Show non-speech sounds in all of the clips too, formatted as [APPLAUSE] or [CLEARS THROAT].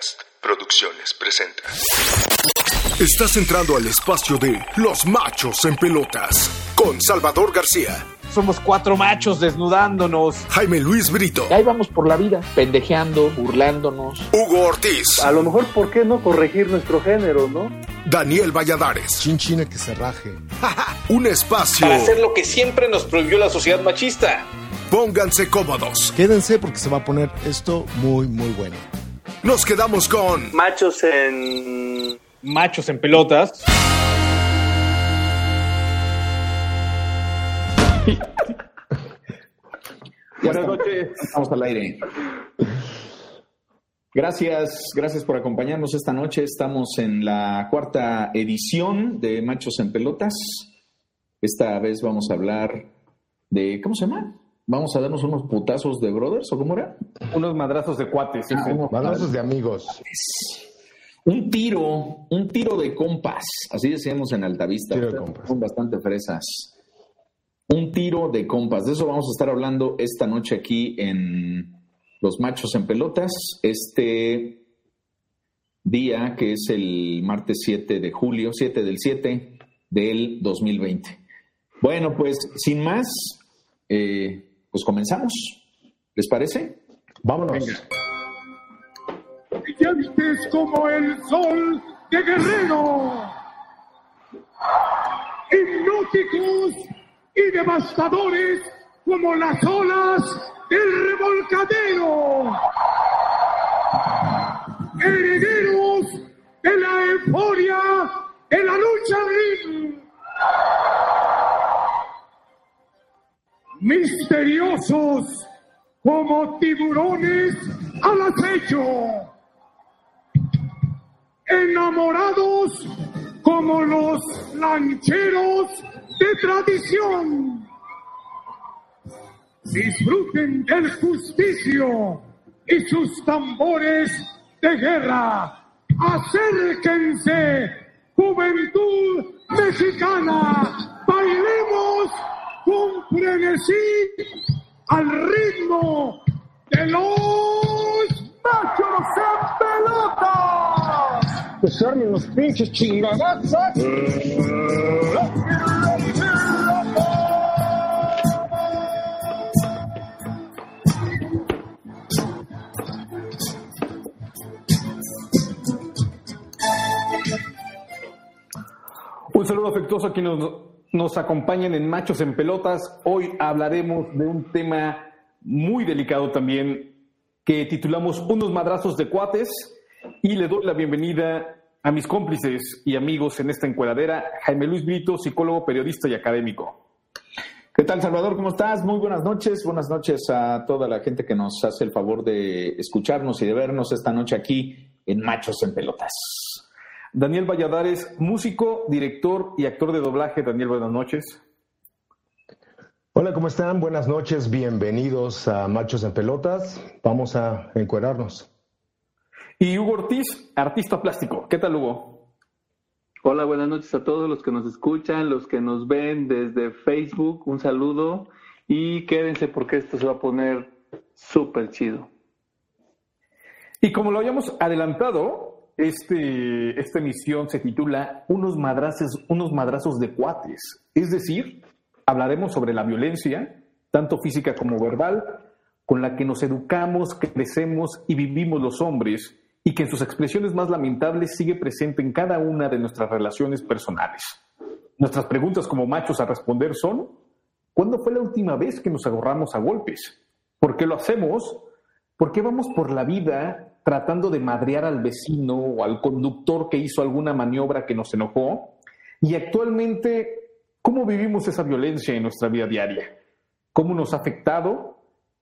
Podcast Producciones presenta. Estás entrando al espacio de Los Machos en Pelotas con Salvador García, Somos cuatro machos desnudándonos. Jaime Luis Brito, Y ahí vamos por la vida, pendejeando, burlándonos. Hugo Ortiz, A lo mejor, ¿por qué no corregir nuestro género, no? Daniel Valladares. Chinchina que se raje. Un espacio. Para hacer lo que siempre nos prohibió la sociedad machista. Pónganse cómodos. Quédense porque se va a poner esto muy, muy bueno. Nos quedamos con Machos en... Machos en pelotas. Buenas noches. Estamos al aire. Gracias, gracias por acompañarnos esta noche. Estamos en la cuarta edición de Machos en Pelotas. Esta vez vamos a hablar de, ¿cómo se llama? Vamos a darnos unos putazos de brothers, ¿o cómo era? Unos madrazos de cuates. Balazos de amigos. Un tiro, un tiro de compas, así decíamos en Altavista. Tiro de compas. Son bastante fresas. Un tiro de compas. De eso vamos a estar hablando esta noche aquí en Los Machos en Pelotas. Este día que es el martes 7 de julio, 7 del 7 del 2020. Bueno, pues sin más, eh, pues comenzamos. ¿Les parece? Vámonos. brillantes como el sol de Guerrero, hipnóticos y devastadores como las olas del revolcadero, herederos de la euforia de la lucha ring, misteriosos como tiburones al acecho enamorados como los lancheros de tradición. Disfruten del justicio y sus tambores de guerra. Acérquense, juventud mexicana. Frenesí al ritmo de los machos en pelotas. Pues armen los pinches chingadazos. Un saludo afectuoso a quienes nos, nos acompañan en Machos en Pelotas. Hoy hablaremos de un tema muy delicado también que titulamos Unos madrazos de cuates y le doy la bienvenida a mis cómplices y amigos en esta encuadradera, Jaime Luis Brito, psicólogo, periodista y académico. ¿Qué tal, Salvador? ¿Cómo estás? Muy buenas noches. Buenas noches a toda la gente que nos hace el favor de escucharnos y de vernos esta noche aquí en Machos en Pelotas. Daniel Valladares, músico, director y actor de doblaje. Daniel, buenas noches. Hola, ¿cómo están? Buenas noches. Bienvenidos a Machos en Pelotas. Vamos a encuerarnos. Y Hugo Ortiz, artista plástico. ¿Qué tal, Hugo? Hola, buenas noches a todos los que nos escuchan, los que nos ven desde Facebook. Un saludo y quédense porque esto se va a poner súper chido. Y como lo habíamos adelantado, este, esta emisión se titula Unos madrazos, unos madrazos de cuates. Es decir, hablaremos sobre la violencia, tanto física como verbal, con la que nos educamos, crecemos y vivimos los hombres, y que en sus expresiones más lamentables sigue presente en cada una de nuestras relaciones personales. Nuestras preguntas como machos a responder son, ¿cuándo fue la última vez que nos agarramos a golpes? ¿Por qué lo hacemos? ¿Por qué vamos por la vida tratando de madrear al vecino o al conductor que hizo alguna maniobra que nos enojó? Y actualmente, ¿cómo vivimos esa violencia en nuestra vida diaria? ¿Cómo nos ha afectado?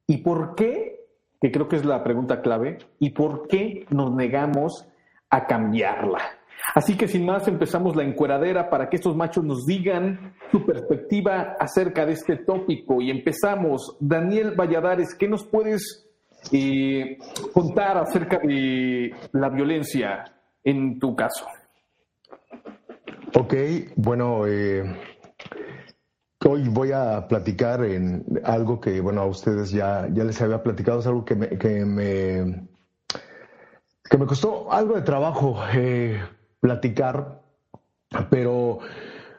¿Y por qué? Que creo que es la pregunta clave. ¿Y por qué nos negamos a cambiarla? Así que sin más empezamos la encueradera para que estos machos nos digan su perspectiva acerca de este tópico. Y empezamos. Daniel Valladares, ¿qué nos puedes eh, contar acerca de la violencia en tu caso? Ok, bueno, eh, hoy voy a platicar en algo que, bueno, a ustedes ya, ya les había platicado, es algo que me, que me que me costó algo de trabajo eh, platicar, pero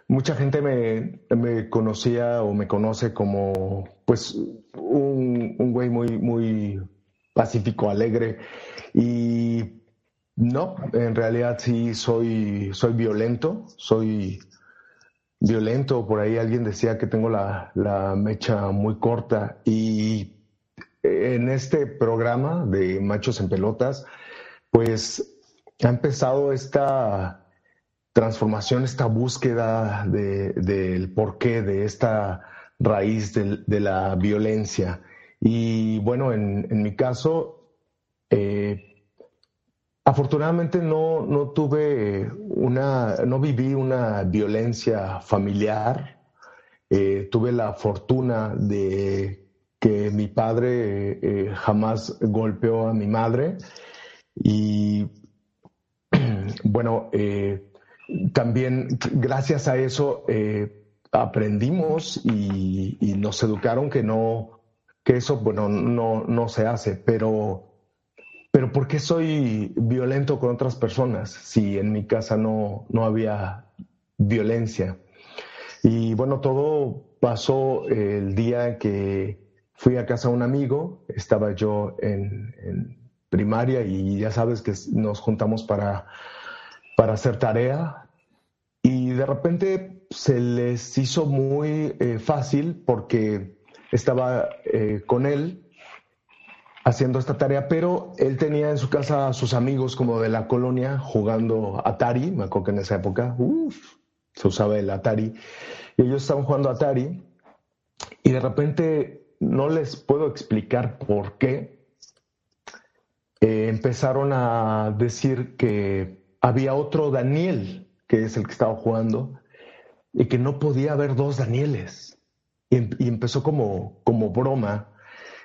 mucha gente me, conocía o me conoce como pues un, un güey muy, muy pacífico, alegre y no, en realidad sí soy, soy violento, soy violento. Por ahí alguien decía que tengo la, la mecha muy corta y en este programa de Machos en Pelotas, pues ha empezado esta transformación, esta búsqueda del porqué de esta raíz de, la violencia. Y bueno, en, mi caso, eh, Afortunadamente no, no tuve una, no viví una violencia familiar. Eh, tuve la fortuna de que mi padre eh, jamás golpeó a mi madre y [CLEARS THROAT] bueno, también gracias a eso aprendimos y, nos educaron que no, que eso, bueno, no, no se hace, pero pero ¿por qué soy violento con otras personas si en mi casa no, no había violencia? Y bueno, todo pasó el día que fui a casa de un amigo, estaba yo en, primaria y ya sabes que nos juntamos para, para hacer tarea y de repente se les hizo muy eh, fácil porque estaba eh, con él haciendo esta tarea, pero él tenía en su casa a sus amigos como de la colonia jugando Atari, me acuerdo que en esa época se usaba el Atari, y ellos estaban jugando Atari, y de repente no les puedo explicar por qué, eh, empezaron a decir que había otro Daniel, que es el que estaba jugando, y que no podía haber dos Danieles. Y, em, empezó como, como broma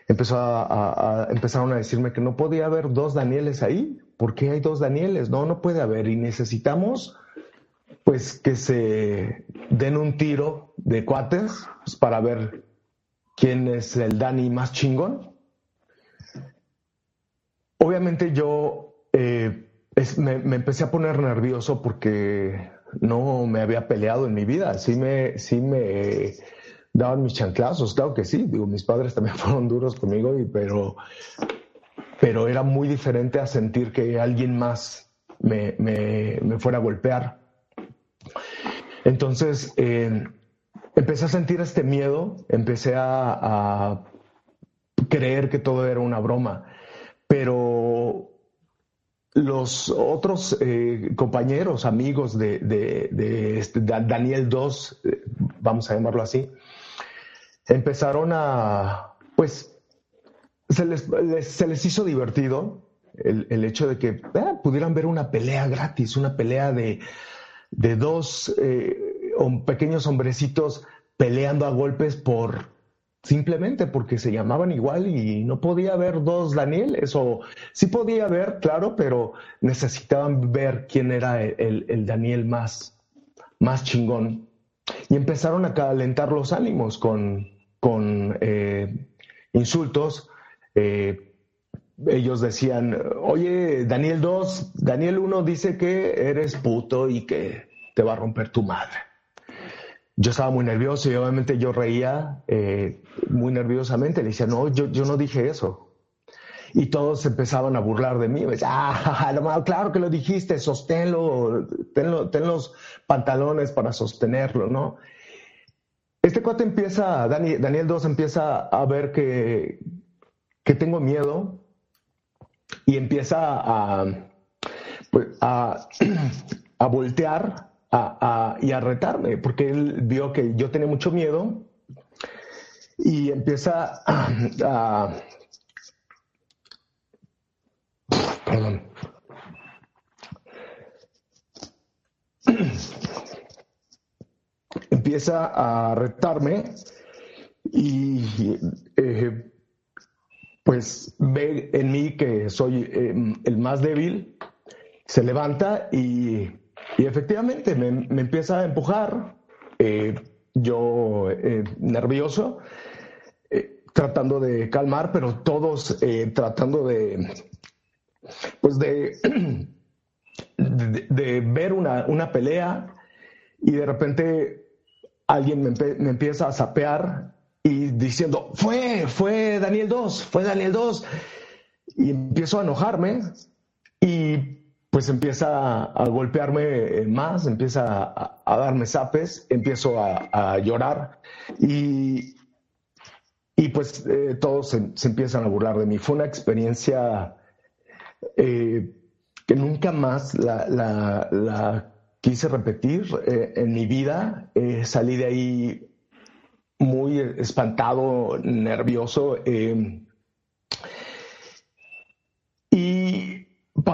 empezó a, empezaron a decirme que no podía haber dos Danieles ahí. ¿Por qué hay dos Danieles? No, no puede haber. Y necesitamos, pues, que se den un tiro de cuates pues, para ver quién es el Dani más chingón. Obviamente yo eh, me, empecé a poner nervioso porque no me había peleado en mi vida. Sí me, sí me daban mis chanclazos, claro que sí, digo, mis padres también [LAUGHS] fueron duros conmigo, pero, pero era muy diferente a sentir que alguien más me, me, me fuera a golpear. Entonces, eh, empecé a sentir este miedo, empecé a, a, creer que todo era una broma, pero los otros eh, compañeros, amigos de, de, de este, Daniel II, eh, vamos a llamarlo así, empezaron a, pues, se les, se les hizo divertido el, el hecho de que eh, pudieran ver una pelea gratis, una pelea de, de dos pequeños hombrecitos peleando a golpes por simplemente porque se llamaban igual y no podía haber dos Danieles o sí podía haber, claro, pero necesitaban ver quién era el, el Daniel más, más chingón. Y empezaron a calentar los ánimos con, con eh, insultos. Eh, ellos decían, oye, Daniel 2, Daniel 1 dice que eres puto y que te va a romper tu madre. Yo estaba muy nervioso y obviamente yo reía eh, muy nerviosamente. Le decía, no, yo, yo no dije eso. Y todos empezaban a burlar de mí. Me decían, ah, [LAUGHS] claro que lo dijiste, sosténlo, ten, ten los pantalones para sostenerlo, ¿no? Este cuate empieza, Daniel 2 empieza a ver que, que tengo miedo y empieza a, pues, a, [CLEARS THROAT] a voltear y a retarme, porque él vio que yo tenía mucho miedo y empieza [CLEARS THROAT] a... perdón. [CLEARS THROAT] empieza a retarme y eh, pues ve en mí que soy eh, el más débil, se levanta y, efectivamente me, empieza a empujar, eh, yo nervioso, tratando de calmar, pero todos tratando de, pues [CLEARS THROAT] de, de, ver una, una, pelea y de repente alguien me, empieza a sapear y diciendo, fue, fue Daniel 2, fue Daniel 2. Y empiezo a enojarme y pues empieza a golpearme más, empieza a, darme zapes, empiezo a, llorar y, y pues eh, todos se, empiezan a burlar de mí. Fue una experiencia eh, que nunca más la, quise repetir eh, en mi vida. salí de ahí muy espantado, nervioso.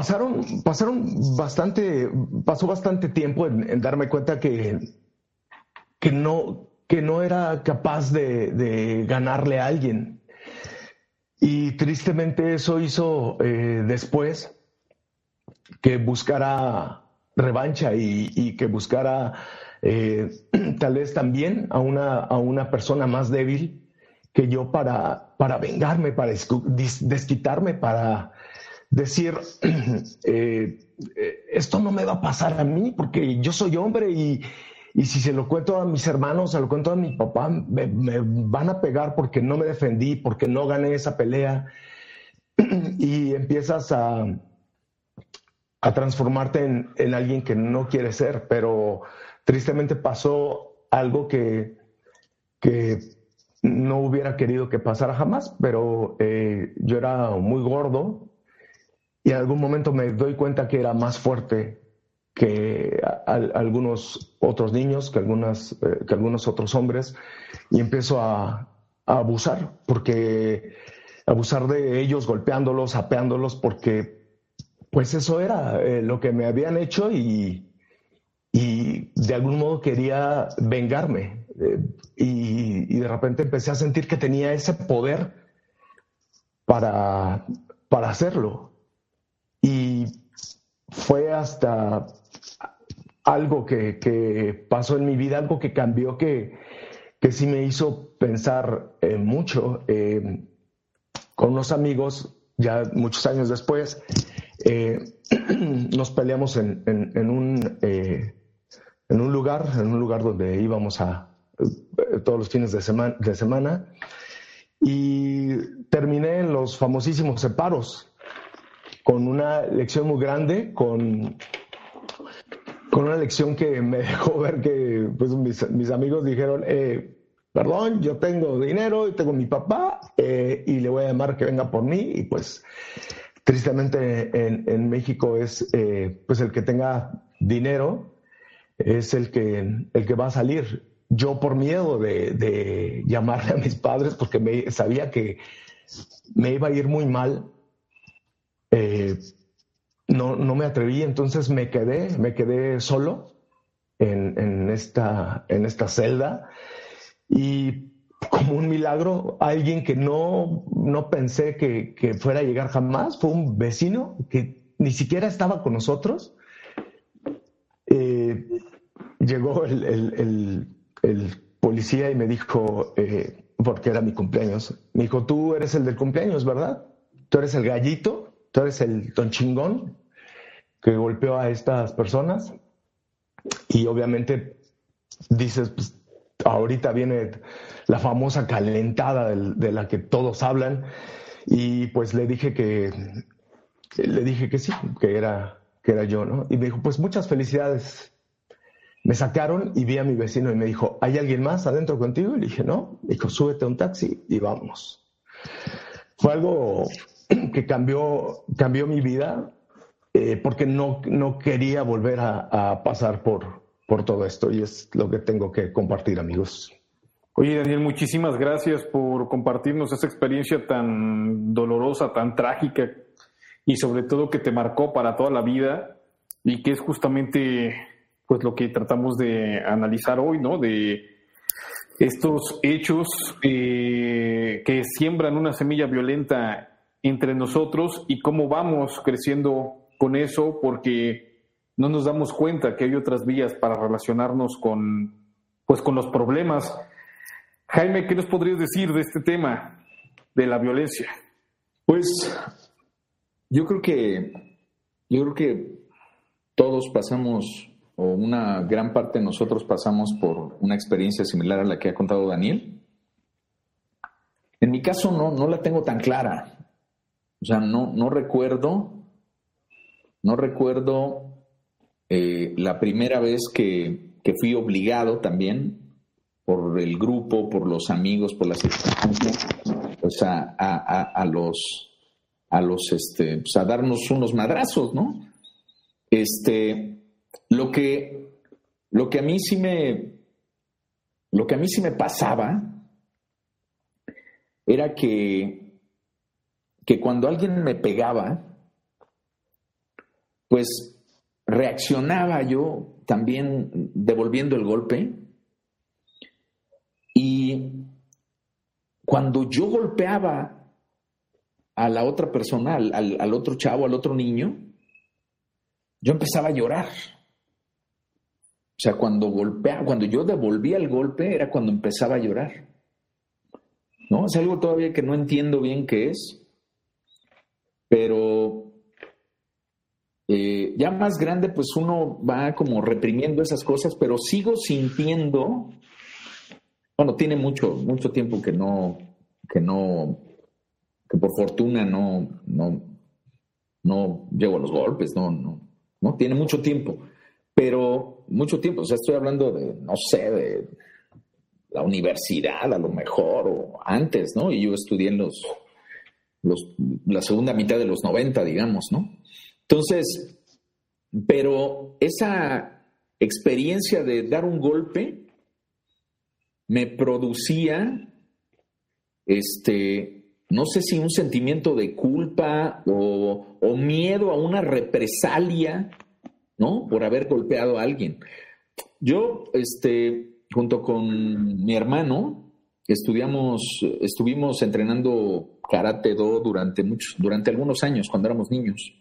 Pasaron, pasaron bastante, pasó bastante tiempo en, darme cuenta que, que, no, que no era capaz de, ganarle a alguien. Y tristemente eso hizo después que buscara revancha y, que buscara eh, [CLEARS THROAT] tal vez también a una, a una persona más débil que yo para, para vengarme, para desquitarme, para decir, [CLEARS THROAT] eh, eh, esto no me va a pasar a mí porque yo soy hombre y, si se lo cuento a mis hermanos, se lo cuento a mi papá, me, van a pegar porque no me defendí, porque no gané esa pelea. [CLEARS THROAT] y empiezas a, a transformarte en, alguien que no quiere ser, pero tristemente pasó algo que, que no hubiera querido que pasara jamás, pero eh, yo era muy gordo y en algún momento me doy cuenta que era más fuerte que algunos otros niños, que, algunas, eh, que algunos otros hombres, y empiezo a, abusar, porque abusar de ellos, golpeándolos, apeándolos, porque pues eso era eh, lo que me habían hecho y, de algún modo quería vengarme. Eh, y, de repente empecé a sentir que tenía ese poder para, para hacerlo. Fue hasta algo que, pasó en mi vida, algo que cambió, que, que sí me hizo pensar eh, mucho. con unos amigos, ya muchos años después, eh, [CLEARS THROAT] nos peleamos en, un, eh, en un lugar, en un lugar donde íbamos a eh, todos los fines de, semana, de semana y terminé en los famosísimos separos con una lección muy grande, con, con una lección que me [LAUGHS] dejó ver que pues, mis, amigos dijeron, perdón, yo tengo dinero y tengo mi papá y le voy a llamar que venga por mí y pues tristemente en, México es eh, pues el que tenga dinero es el que, el que va a salir. Yo por miedo de, llamarle a mis padres porque me, sabía que me iba a ir muy mal, eh, no, no, me atreví, entonces me quedé, me quedé solo en, en, esta, en esta celda y como un milagro, alguien que no, no pensé que, fuera a llegar jamás, fue un vecino que ni siquiera estaba con nosotros. Eh, llegó el, el, el, policía y me dijo, eh, porque era mi cumpleaños, me dijo, tú eres el del cumpleaños, ¿verdad? Tú eres el gallito, tú eres el don chingón que golpeó a estas personas. Y obviamente dices, pues, ahorita viene la famosa calentada de la que todos hablan y pues le dije que le dije que sí, que era que era yo, ¿no? Y me dijo, "Pues muchas felicidades." Me sacaron y vi a mi vecino y me dijo, "¿Hay alguien más adentro contigo?" Y le dije, "No." Me dijo, "Súbete a un taxi y vamos." Fue algo [CLEARS THROAT] que cambió cambió mi vida eh, porque no, no quería volver a, pasar por, por todo esto y es lo que tengo que compartir, amigos. Oye, Daniel, muchísimas gracias por compartirnos esa experiencia tan dolorosa, tan trágica y sobre todo que te marcó para toda la vida y que es justamente pues lo que tratamos de analizar hoy, ¿no? De estos hechos eh, que siembran una semilla violenta entre nosotros y cómo vamos creciendo con eso, porque no nos damos cuenta que hay otras vías para relacionarnos con, pues, con los problemas. Jaime, ¿qué nos podrías decir de este tema de la violencia? Pues yo creo que, yo creo que todos pasamos, o una gran parte de nosotros pasamos por una experiencia similar a la que ha contado Daniel. En mi caso no, no la tengo tan clara. O sea, no, no recuerdo, no recuerdo eh, la primera vez que, que, fui obligado también por el grupo, por los amigos, por las circunstancias, pues a, a, a, los, a los, este, pues a darnos unos madrazos, ¿no? Este, lo que, lo que a mí sí me, lo que a mí sí me pasaba era que, que cuando alguien me pegaba, pues reaccionaba yo también devolviendo el golpe y cuando yo golpeaba a la otra persona, al, al, otro chavo, al otro niño, yo empezaba a llorar. O sea, cuando golpeaba, cuando yo devolvía el golpe era cuando empezaba a llorar. ¿No? Es algo todavía que no entiendo bien qué es, pero eh, ya más grande, pues uno va como reprimiendo esas cosas, pero sigo sintiendo, bueno, tiene mucho, mucho tiempo que no, que no, que por fortuna no, no, no llego los golpes, no, no, no, tiene mucho tiempo, pero mucho tiempo, o sea, estoy hablando de, no sé, de la universidad a lo mejor, o antes, ¿no? Y yo estudié en los, la segunda mitad de los 90, digamos, ¿no? Entonces, pero esa experiencia de dar un golpe me producía, este, no sé si un sentimiento de culpa o, o miedo a una represalia, ¿no? Por haber golpeado a alguien. Yo, este, junto con mi hermano, estudiamos, estuvimos entrenando karate do durante muchos, durante algunos años cuando éramos niños.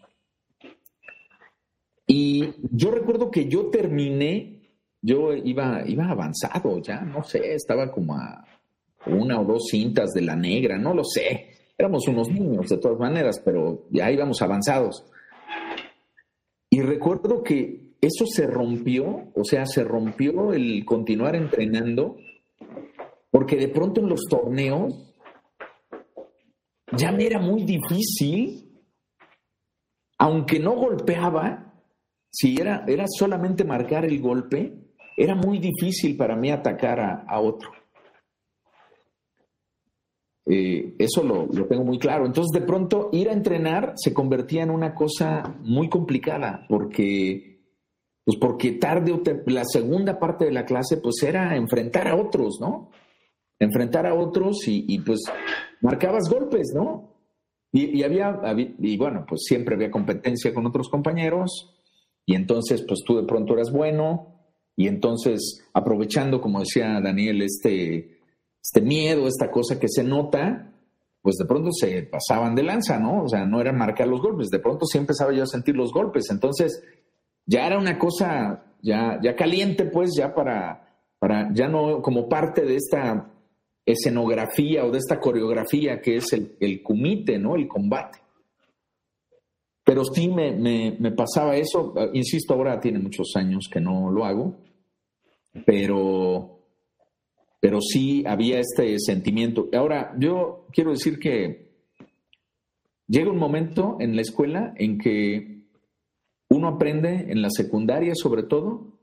Y yo recuerdo que yo terminé, yo iba, iba avanzado ya, no sé, estaba como a una o dos cintas de la negra, no lo sé. Éramos unos niños de todas maneras, pero ya íbamos avanzados. Y recuerdo que eso se rompió, o sea, se rompió el continuar entrenando, porque de pronto en los torneos ya me era muy difícil, aunque no golpeaba, si era, era solamente marcar el golpe, era muy difícil para mí atacar a, otro. Eh, eso lo, lo, tengo muy claro. Entonces, de pronto, ir a entrenar se convertía en una cosa muy complicada, porque, pues porque tarde o la segunda parte de la clase, pues era enfrentar a otros, ¿no? Enfrentar a otros y, pues marcabas golpes, ¿no? Y, había, y bueno, pues siempre había competencia con otros compañeros, y entonces pues tú de pronto eras bueno y entonces aprovechando, como decía Daniel, este, este miedo, esta cosa que se nota, pues de pronto se pasaban de lanza, ¿no? O sea, no era marcar los golpes, de pronto sí empezaba yo a sentir los golpes, entonces ya era una cosa ya, ya caliente, pues ya para, para, ya no como parte de esta escenografía o de esta coreografía que es el, el kumite, ¿no? El combate. Pero sí me, me, pasaba eso, insisto, ahora tiene muchos años que no lo hago, pero, pero sí había este sentimiento. Ahora, yo quiero decir que llega un momento en la escuela en que uno aprende, en la secundaria sobre todo,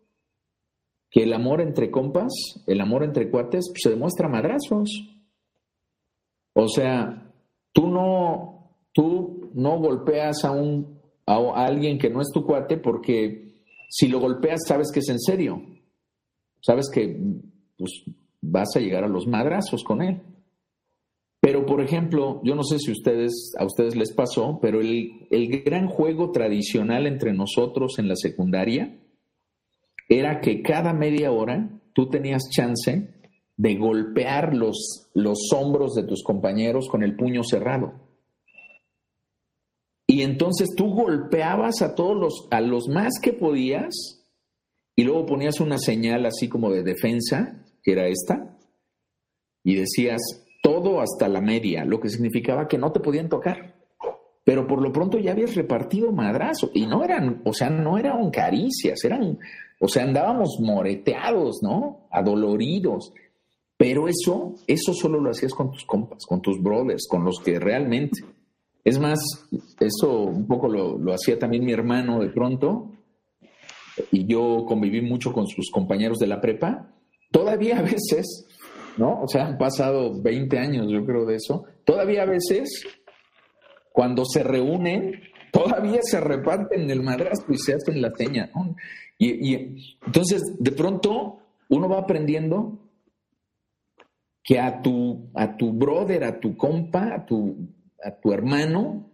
que el amor entre compas, el amor entre cuates, pues, se demuestra madrazos. O sea, tú no, tú no golpeas a, un, a, alguien que no es tu cuate porque si lo golpeas sabes que es en serio, sabes que pues, vas a llegar a los madrazos con él. Pero, por ejemplo, yo no sé si ustedes, a ustedes les pasó, pero el, el gran juego tradicional entre nosotros en la secundaria era que cada media hora tú tenías chance de golpear los, los hombros de tus compañeros con el puño cerrado. Y entonces tú golpeabas a todos los, a los más que podías, y luego ponías una señal así como de defensa, que era esta, y decías todo hasta la media, lo que significaba que no te podían tocar. Pero por lo pronto ya habías repartido madrazo y no eran, o sea, no eran caricias, eran, o sea, andábamos moreteados, ¿no? Adoloridos. Pero eso, eso solo lo hacías con tus compas, con tus brothers, con los que realmente. Es más, eso un poco lo, lo hacía también mi hermano de pronto, y yo conviví mucho con sus compañeros de la prepa. Todavía a veces, ¿no? O sea, han pasado 20 años, yo creo, de eso. Todavía a veces cuando se reúnen, todavía se reparten el madrazo y se hacen la seña. Y, entonces, de pronto, uno va aprendiendo que a tu, a tu brother, a tu compa, a tu, a tu hermano,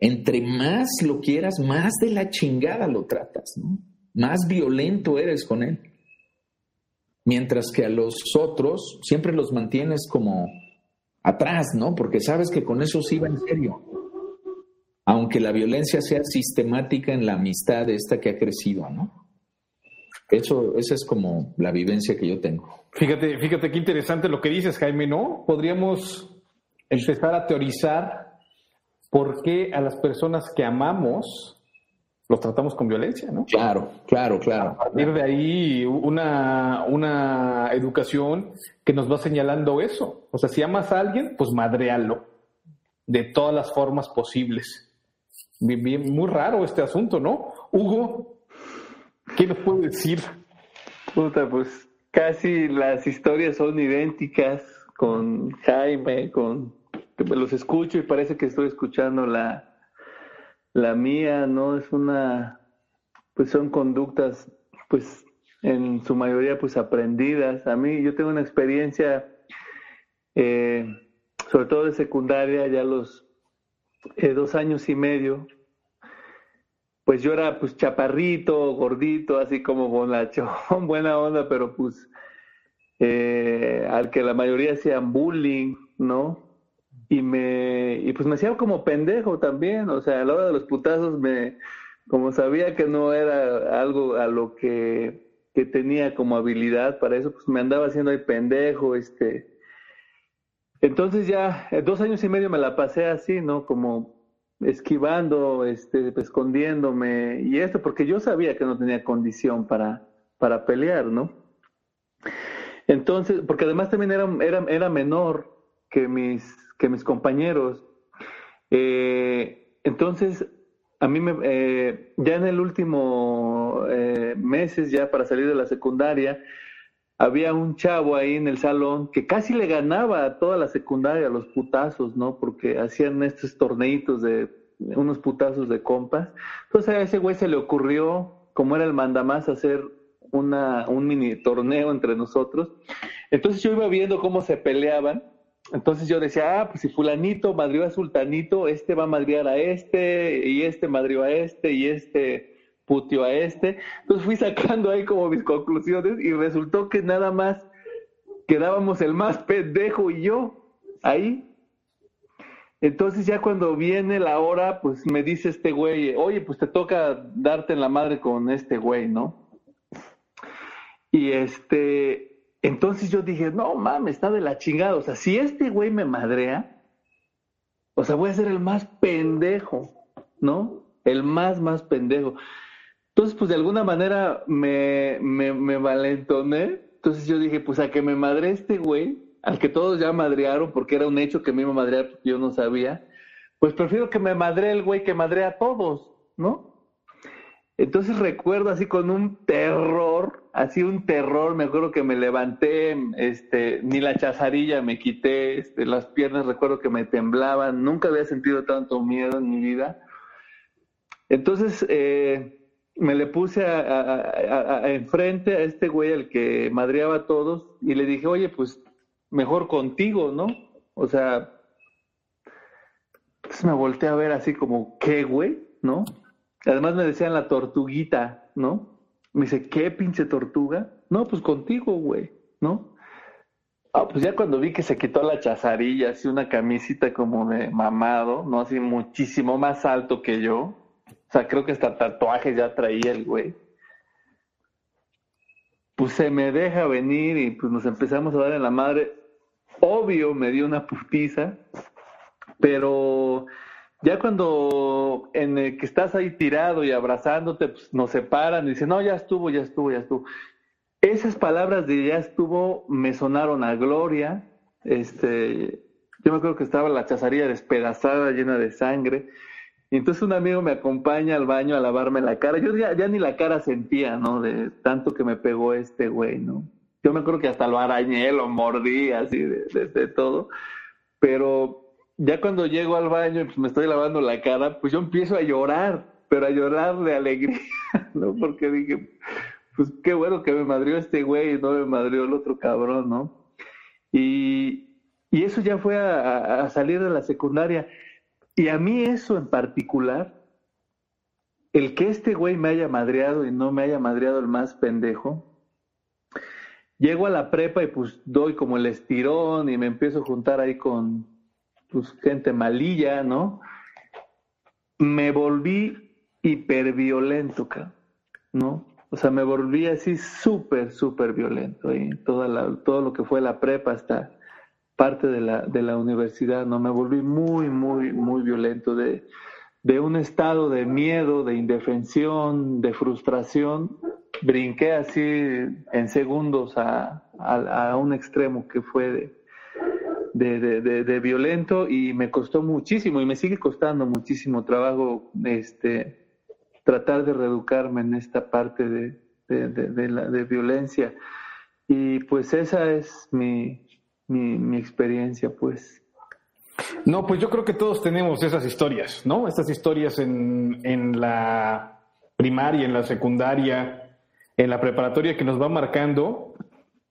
entre más lo quieras, más de la chingada lo tratas, ¿no? Más violento eres con él. Mientras que a los otros siempre los mantienes como atrás, ¿no? Porque sabes que con eso sí va en serio. Aunque la violencia sea sistemática en la amistad esta que ha crecido, ¿no? Eso, esa es como la vivencia que yo tengo. Fíjate, fíjate qué interesante lo que dices, Jaime, ¿no? Podríamos empezar a teorizar por qué a las personas que amamos los tratamos con violencia, ¿no? Claro, claro, claro. A partir de ahí, una, una educación que nos va señalando eso. O sea, si amas a alguien, pues madrealo de todas las formas posibles. muy raro este asunto, ¿no? Hugo, ¿qué nos puedo decir? Puta, pues casi las historias son idénticas con Jaime, con los escucho y parece que estoy escuchando la, la mía no es una, pues son conductas, pues en su mayoría pues aprendidas. A mí yo tengo una experiencia, eh, sobre todo de secundaria, ya los eh, dos años y medio, pues yo era pues chaparrito, gordito, así como bonachón, [LAUGHS] buena onda, pero pues eh, al que la mayoría hacían bullying, ¿no? Y me y pues me hacía como pendejo también, o sea, a la hora de los putazos me como sabía que no era algo a lo que, que tenía como habilidad para eso, pues me andaba haciendo ahí pendejo, este entonces ya eh, dos años y medio me la pasé así, ¿no? Como esquivando, este, escondiéndome y esto, porque yo sabía que no tenía condición para, para pelear, ¿no? Entonces, porque además también era, era, era menor que mis que mis compañeros. Eh, entonces, a mí me, eh, ya en el último eh, meses, ya para salir de la secundaria, había un chavo ahí en el salón que casi le ganaba a toda la secundaria los putazos, ¿no? Porque hacían estos torneitos de unos putazos de compas. Entonces a ese güey se le ocurrió, como era el mandamás, hacer una, un mini torneo entre nosotros. Entonces yo iba viendo cómo se peleaban entonces yo decía, ah, pues si fulanito madrió a sultanito, este va a madrear a este, y este madrió a este, y este putió a este. Entonces fui sacando ahí como mis conclusiones y resultó que nada más quedábamos el más pendejo y yo ahí. Entonces ya cuando viene la hora, pues me dice este güey, oye, pues te toca darte en la madre con este güey, ¿no? Y este, entonces yo dije, no mames, está de la chingada. O sea, si este güey me madrea, o sea, voy a ser el más pendejo, ¿no? El más, más pendejo. Entonces, pues de alguna manera me, me, me valentoné. Entonces yo dije, pues a que me madre este güey, al que todos ya madrearon, porque era un hecho que me iba a madrear yo no sabía, pues prefiero que me madre el güey que madre a todos, ¿no? Entonces recuerdo así con un terror, así un terror, me acuerdo que me levanté, este, ni la chazarilla me quité, este, las piernas recuerdo que me temblaban, nunca había sentido tanto miedo en mi vida. Entonces eh, me le puse a, enfrente a este güey al que madreaba a todos y le dije, oye, pues mejor contigo, ¿no? O sea, entonces me volteé a ver así como, ¿qué güey? ¿No? Además me decían la tortuguita, ¿no? Me dice, ¿qué pinche tortuga? No, pues contigo, güey, ¿no? Ah, pues ya cuando vi que se quitó la chazarilla, así una camisita como de mamado, ¿no? Así muchísimo más alto que yo. O sea, creo que hasta tatuajes ya traía el güey. Pues se me deja venir y pues nos empezamos a dar en la madre. Obvio me dio una putiza, pero ya cuando en el que estás ahí tirado y abrazándote, pues, nos separan y dicen, no, ya estuvo, ya estuvo, ya estuvo. Esas palabras de ya estuvo me sonaron a gloria. Este, yo me acuerdo que estaba la chazaría despedazada, llena de sangre. Y entonces un amigo me acompaña al baño a lavarme la cara. Yo ya, ya ni la cara sentía, ¿no? De tanto que me pegó este güey, ¿no? Yo me acuerdo que hasta lo arañé, lo mordí, así, de, de, todo. Pero ya cuando llego al baño y pues me estoy lavando la cara, pues yo empiezo a llorar, pero a llorar de alegría, [LAUGHS] ¿no? Porque dije, pues qué bueno que me madrió este güey y no me madrió el otro cabrón, ¿no? Y, y eso ya fue a, salir de la secundaria. Y a mí eso en particular, el que este güey me haya madreado y no me haya madreado el más pendejo, llego a la prepa y pues doy como el estirón y me empiezo a juntar ahí con pues, gente malilla, ¿no? Me volví hiperviolento, ¿no? O sea, me volví así súper, súper violento. Y toda la, todo lo que fue la prepa hasta parte de la, de la universidad, ¿no? Me volví muy, muy, muy violento de, de un estado de miedo, de indefensión, de frustración. Brinqué así en segundos a, a, un extremo que fue de, de, de, violento y me costó muchísimo y me sigue costando muchísimo trabajo este, tratar de reeducarme en esta parte de, de, la, de violencia. Y pues esa es mi, mi, experiencia, pues. No, pues yo creo que todos tenemos esas historias, ¿no? Estas historias en, en la primaria, en la secundaria, en la preparatoria que nos va marcando.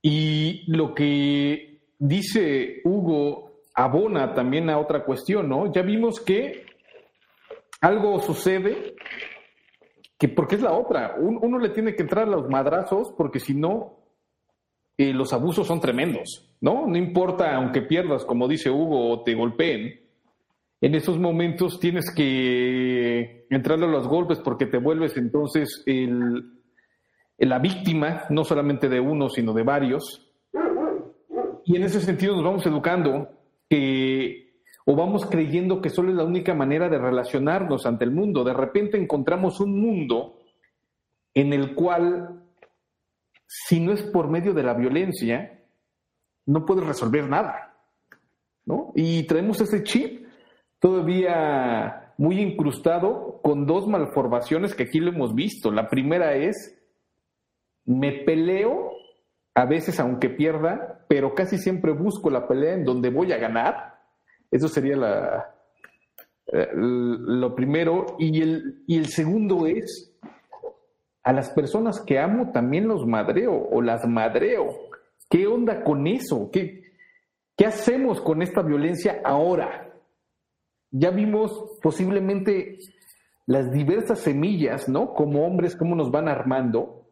Y lo que dice Hugo abona también a otra cuestión, ¿no? Ya vimos que algo sucede que porque es la otra. uno le tiene que entrar a los madrazos porque si no, eh, los abusos son tremendos, ¿no? No importa, aunque pierdas, como dice Hugo, o te golpeen, en esos momentos tienes que entrarle a los golpes porque te vuelves entonces el, la víctima, no solamente de uno, sino de varios. Y en ese sentido nos vamos educando o vamos creyendo que solo es la única manera de relacionarnos ante el mundo. De repente encontramos un mundo en el cual, si no es por medio de la violencia, no puedes resolver nada. ¿no? Y traemos ese chip todavía muy incrustado con dos malformaciones que aquí lo hemos visto. La primera es, me peleo, a veces aunque pierda, pero casi siempre busco la pelea en donde voy a ganar eso sería eh, lo primero. Y el, y el segundo es, a las personas que amo también los madreo o las madreo. ¿Qué onda con eso? ¿Qué, qué hacemos con esta violencia ahora? Ya vimos posiblemente las diversas semillas, ¿no? Como hombres, cómo nos van armando.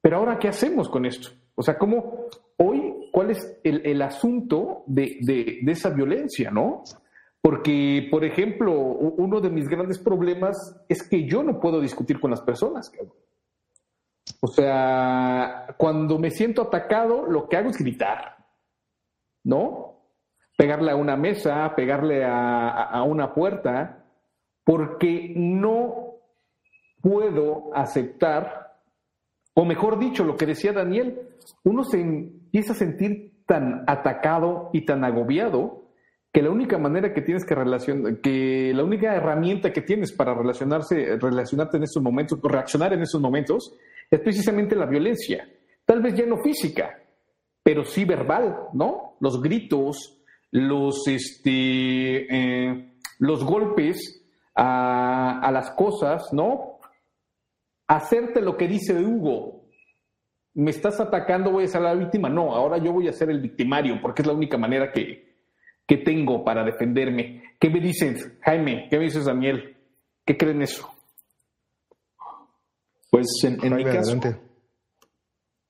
Pero ahora, ¿qué hacemos con esto? O sea, ¿cómo hoy cuál es el, asunto de, esa violencia, ¿no? Porque, por ejemplo, uno de mis grandes problemas es que yo no puedo discutir con las personas. O sea, cuando me siento atacado, lo que hago es gritar, ¿no? Pegarle a una mesa, pegarle a una puerta, porque no puedo aceptar, o mejor dicho, lo que decía Daniel, uno se empieza a sentir tan atacado y tan agobiado que la única manera que tienes que relacionar, que la única herramienta que tienes para relacionarse, relacionarte en esos momentos, reaccionar en esos momentos, es precisamente la violencia. Tal vez ya no física, pero sí verbal, ¿no? Los gritos, los, este, eh, los golpes a, a las cosas, ¿no? Hacerte lo que dice Hugo, me estás atacando, voy a ser la víctima. No, ahora yo voy a ser el victimario, porque es la única manera que, que tengo para defenderme. ¿Qué me dices, Jaime? ¿Qué me dices, Daniel? ¿Qué creen eso? Pues en, mi caso.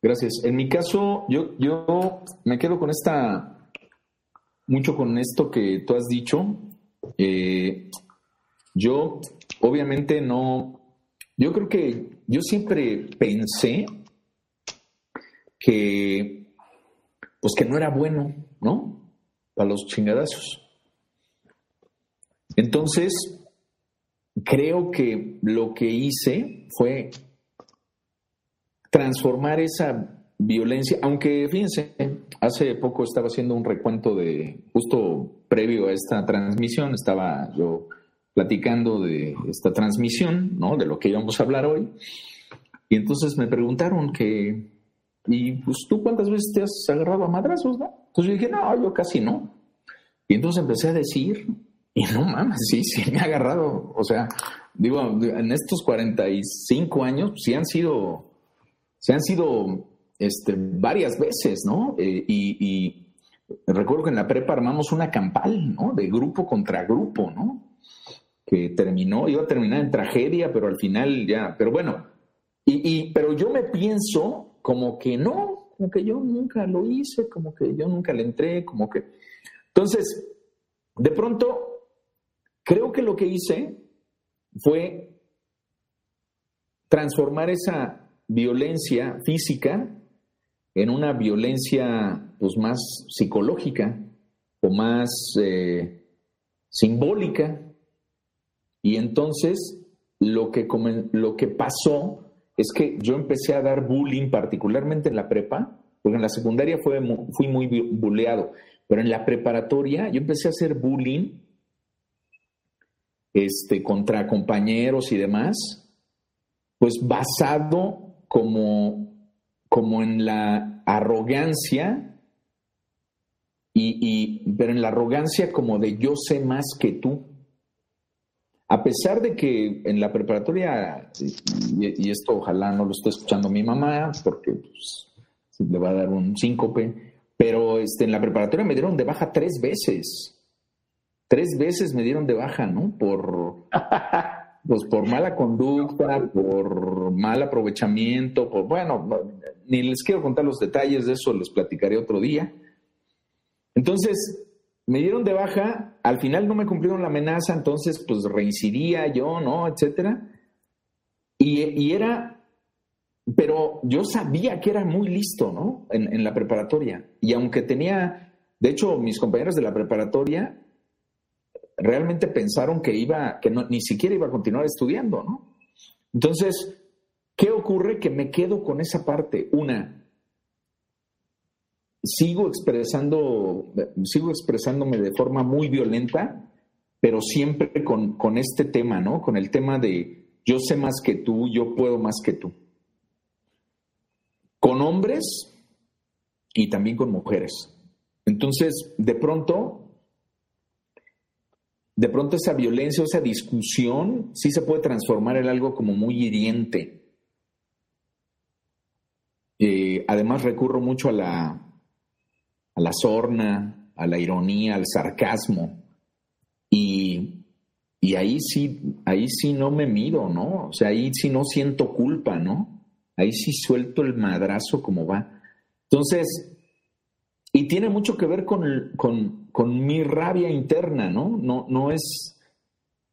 Gracias. En mi caso, yo, yo me quedo con esta, mucho con esto que tú has dicho. Eh, yo, obviamente, no. Yo creo que yo siempre pensé que, pues que no era bueno, ¿no? Para los chingadazos. Entonces, creo que lo que hice fue transformar esa violencia, aunque fíjense, hace poco estaba haciendo un recuento de, justo previo a esta transmisión, estaba yo platicando de esta transmisión, ¿no? De lo que íbamos a hablar hoy. Y entonces me preguntaron que, y pues tú cuántas veces te has agarrado a madrazos, ¿no? Entonces yo dije, no, yo casi no. Y entonces empecé a decir, y no mames, sí, sí me ha agarrado, o sea, digo, en estos 45 años, sí han sido, sí han sido este, varias veces, ¿no? Eh, y, recuerdo que en la prepa armamos una campal, ¿no? De grupo contra grupo, ¿no? Que terminó, iba a terminar en tragedia, pero al final ya, pero bueno, y, pero yo me pienso como que no, como que yo nunca lo hice, como que yo nunca le entré, como que... Entonces, de pronto, creo que lo que hice fue transformar esa violencia física en una violencia pues, más psicológica o más eh, simbólica. Y entonces lo que, lo que pasó es que yo empecé a dar bullying, particularmente en la prepa, porque en la secundaria fui muy bulleado, pero en la preparatoria yo empecé a hacer bullying este, contra compañeros y demás, pues basado como como en la arrogancia, y, pero en la arrogancia como de yo sé más que tú. A pesar de que en la preparatoria, y, esto ojalá no lo esté escuchando mi mamá, porque pues, le va a dar un síncope, pero este, en la preparatoria me dieron de baja tres veces. Tres veces me dieron de baja, ¿no? Por, pues por mala conducta, por mal aprovechamiento, por, bueno, ni les quiero contar los detalles de eso, les platicaré otro día. Entonces, me dieron de baja, al final no me cumplieron la amenaza, entonces pues reincidía yo, ¿no? Etcétera. Y, era, pero yo sabía que era muy listo, ¿no? En, en la preparatoria. Y aunque tenía, de hecho, mis compañeros de la preparatoria realmente pensaron que iba, que ni siquiera iba a continuar estudiando, ¿no? Entonces, ¿qué ocurre? Que me quedo con esa parte. Una, sigo expresando, sigo expresándome de forma muy violenta, pero siempre con, con este tema, ¿no? Con el tema de yo sé más que tú, yo puedo más que tú. Con hombres y también con mujeres. Entonces, de pronto, de pronto esa violencia esa discusión sí se puede transformar en algo como muy hiriente. Eh, además recurro mucho a la, a la sorna, a la ironía, al sarcasmo. Y, y, ahí sí, ahí sí no me miro, ¿no? O sea, ahí sí no siento culpa, ¿no? Ahí sí suelto el madrazo como va. Entonces, y tiene mucho que ver con, con, mi rabia interna, ¿no? No, no, es,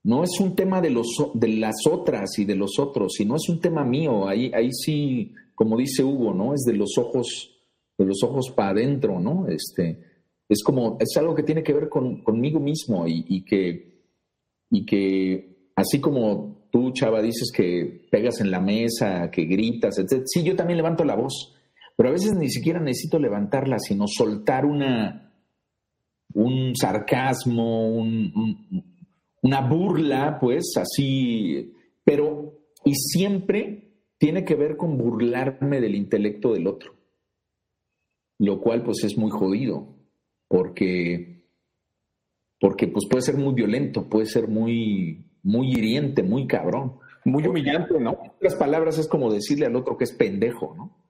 no es un tema de, los, de las otras y de los otros, sino es un tema mío. Ahí, ahí sí, como dice Hugo, ¿no? Es de los ojos, de los ojos para adentro, ¿no? Este, es como, es algo que tiene que ver con, conmigo mismo y, que, y que así como tú, Chava, dices que pegas en la mesa, que gritas, etc. Sí, yo también levanto la voz pero a veces ni siquiera necesito levantarla, sino soltar una, un sarcasmo, una burla, pues así, pero, y siempre tiene que ver con burlarme del intelecto del otro, lo cual pues es muy jodido, porque, porque pues puede ser muy violento, puede ser muy, muy hiriente, muy cabrón. Muy humillante, ¿no? En otras palabras es como decirle al otro que es pendejo, ¿no?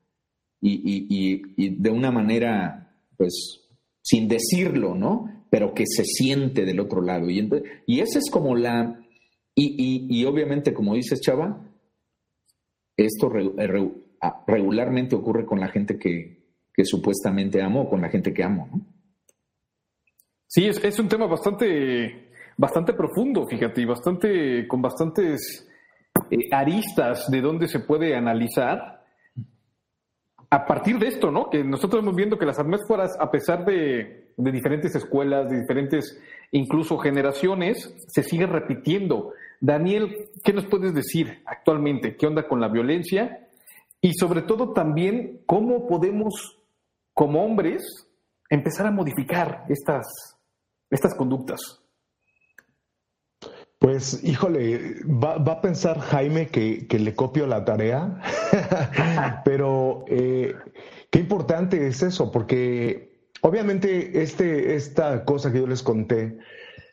y, de una manera, pues, sin decirlo, ¿no? Pero que se siente del otro lado. Y, y esa es como la... Y, obviamente, como dices, Chava, esto eh, ah, regularmente ocurre con la gente que, que supuestamente amo con la gente que amo, ¿no? Sí, es, un tema bastante, bastante profundo, fíjate, y bastante, con bastantes eh, aristas de donde se puede analizar a partir de esto, ¿no? Que nosotros hemos viendo que las atmósferas, a pesar de, de diferentes escuelas, de diferentes incluso generaciones, se sigue repitiendo. Daniel, ¿qué nos puedes decir actualmente? ¿Qué onda con la violencia? Y sobre todo también, ¿cómo podemos, como hombres, empezar a modificar estas, estas conductas? Pues, híjole, va, a pensar Jaime que, le copio la tarea, [LAUGHS] pero eh, qué importante es eso, porque obviamente este, esta cosa que yo les conté,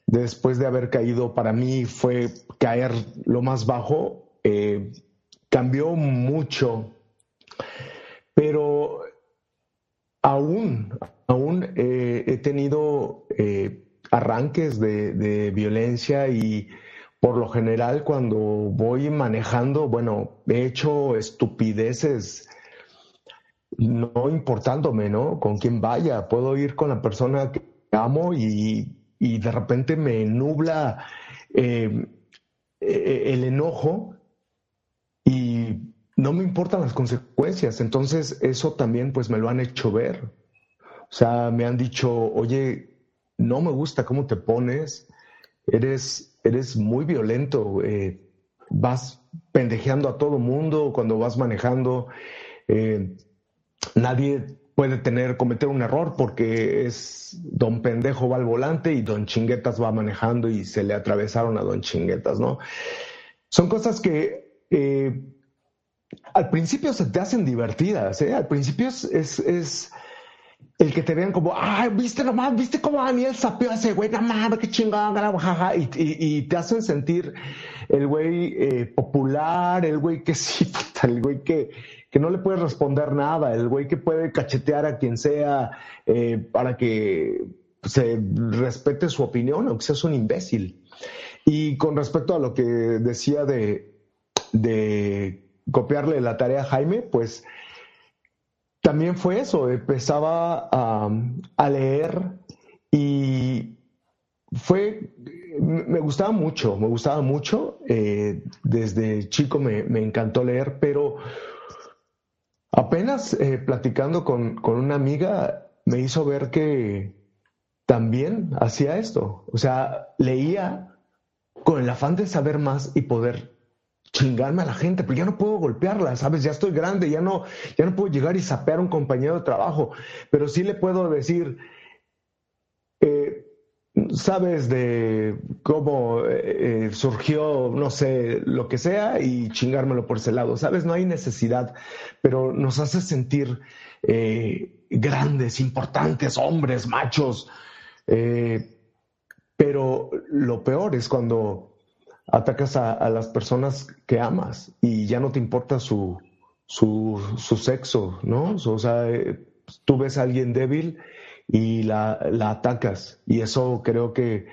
después de haber caído, para mí fue caer lo más bajo, eh, cambió mucho, pero aún, aún eh, he tenido arranques de, violencia y por lo general cuando voy manejando, bueno, he hecho estupideces no importándome, ¿no? Con quién vaya, puedo ir con la persona que amo y, de repente me nubla eh, eh, el enojo y no me importan las consecuencias. Entonces eso también pues me lo han hecho ver. O sea, me han dicho, oye, no me gusta cómo te pones, eres, eres muy violento, eh, vas pendejeando a todo mundo cuando vas manejando, eh, nadie puede tener, cometer un error porque es don pendejo va al volante y don chinguetas va manejando y se le atravesaron a don chinguetas, ¿no? Son cosas que eh, al principio se te hacen divertidas, ¿eh? Al principio es el que te vean como, ay, viste nomás, viste cómo Daniel sapeó a ese güey, no mames, qué chingón, jaja, y, y, te hacen sentir el güey eh, popular, el güey que [LAUGHS] sí, el güey que, que no le puede responder nada, el güey que puede cachetear a quien sea eh, para que se respete su opinión, aunque seas un imbécil. Y con respecto a lo que decía de, de copiarle la tarea a Jaime, pues también fue eso, empezaba a, leer y fue, me gustaba mucho, me gustaba mucho, eh, desde chico me, encantó leer, pero apenas eh, platicando con, con una amiga me hizo ver que también hacía esto, o sea, leía con el afán de saber más y poder chingarme a la gente, pero ya no puedo golpearla, ¿sabes? Ya estoy grande, ya no, ya no puedo llegar y sapear a un compañero de trabajo, pero sí le puedo decir, eh, sabes de cómo eh, eh, surgió, no sé, lo que sea y chingármelo por ese lado, ¿sabes? No hay necesidad, pero nos hace sentir grandes, importantes, hombres, machos, pero lo peor es cuando atacas a, las personas que amas y ya no te importa su, su, sexo, ¿no? O sea, eh, tú ves a alguien débil y la, atacas y eso creo que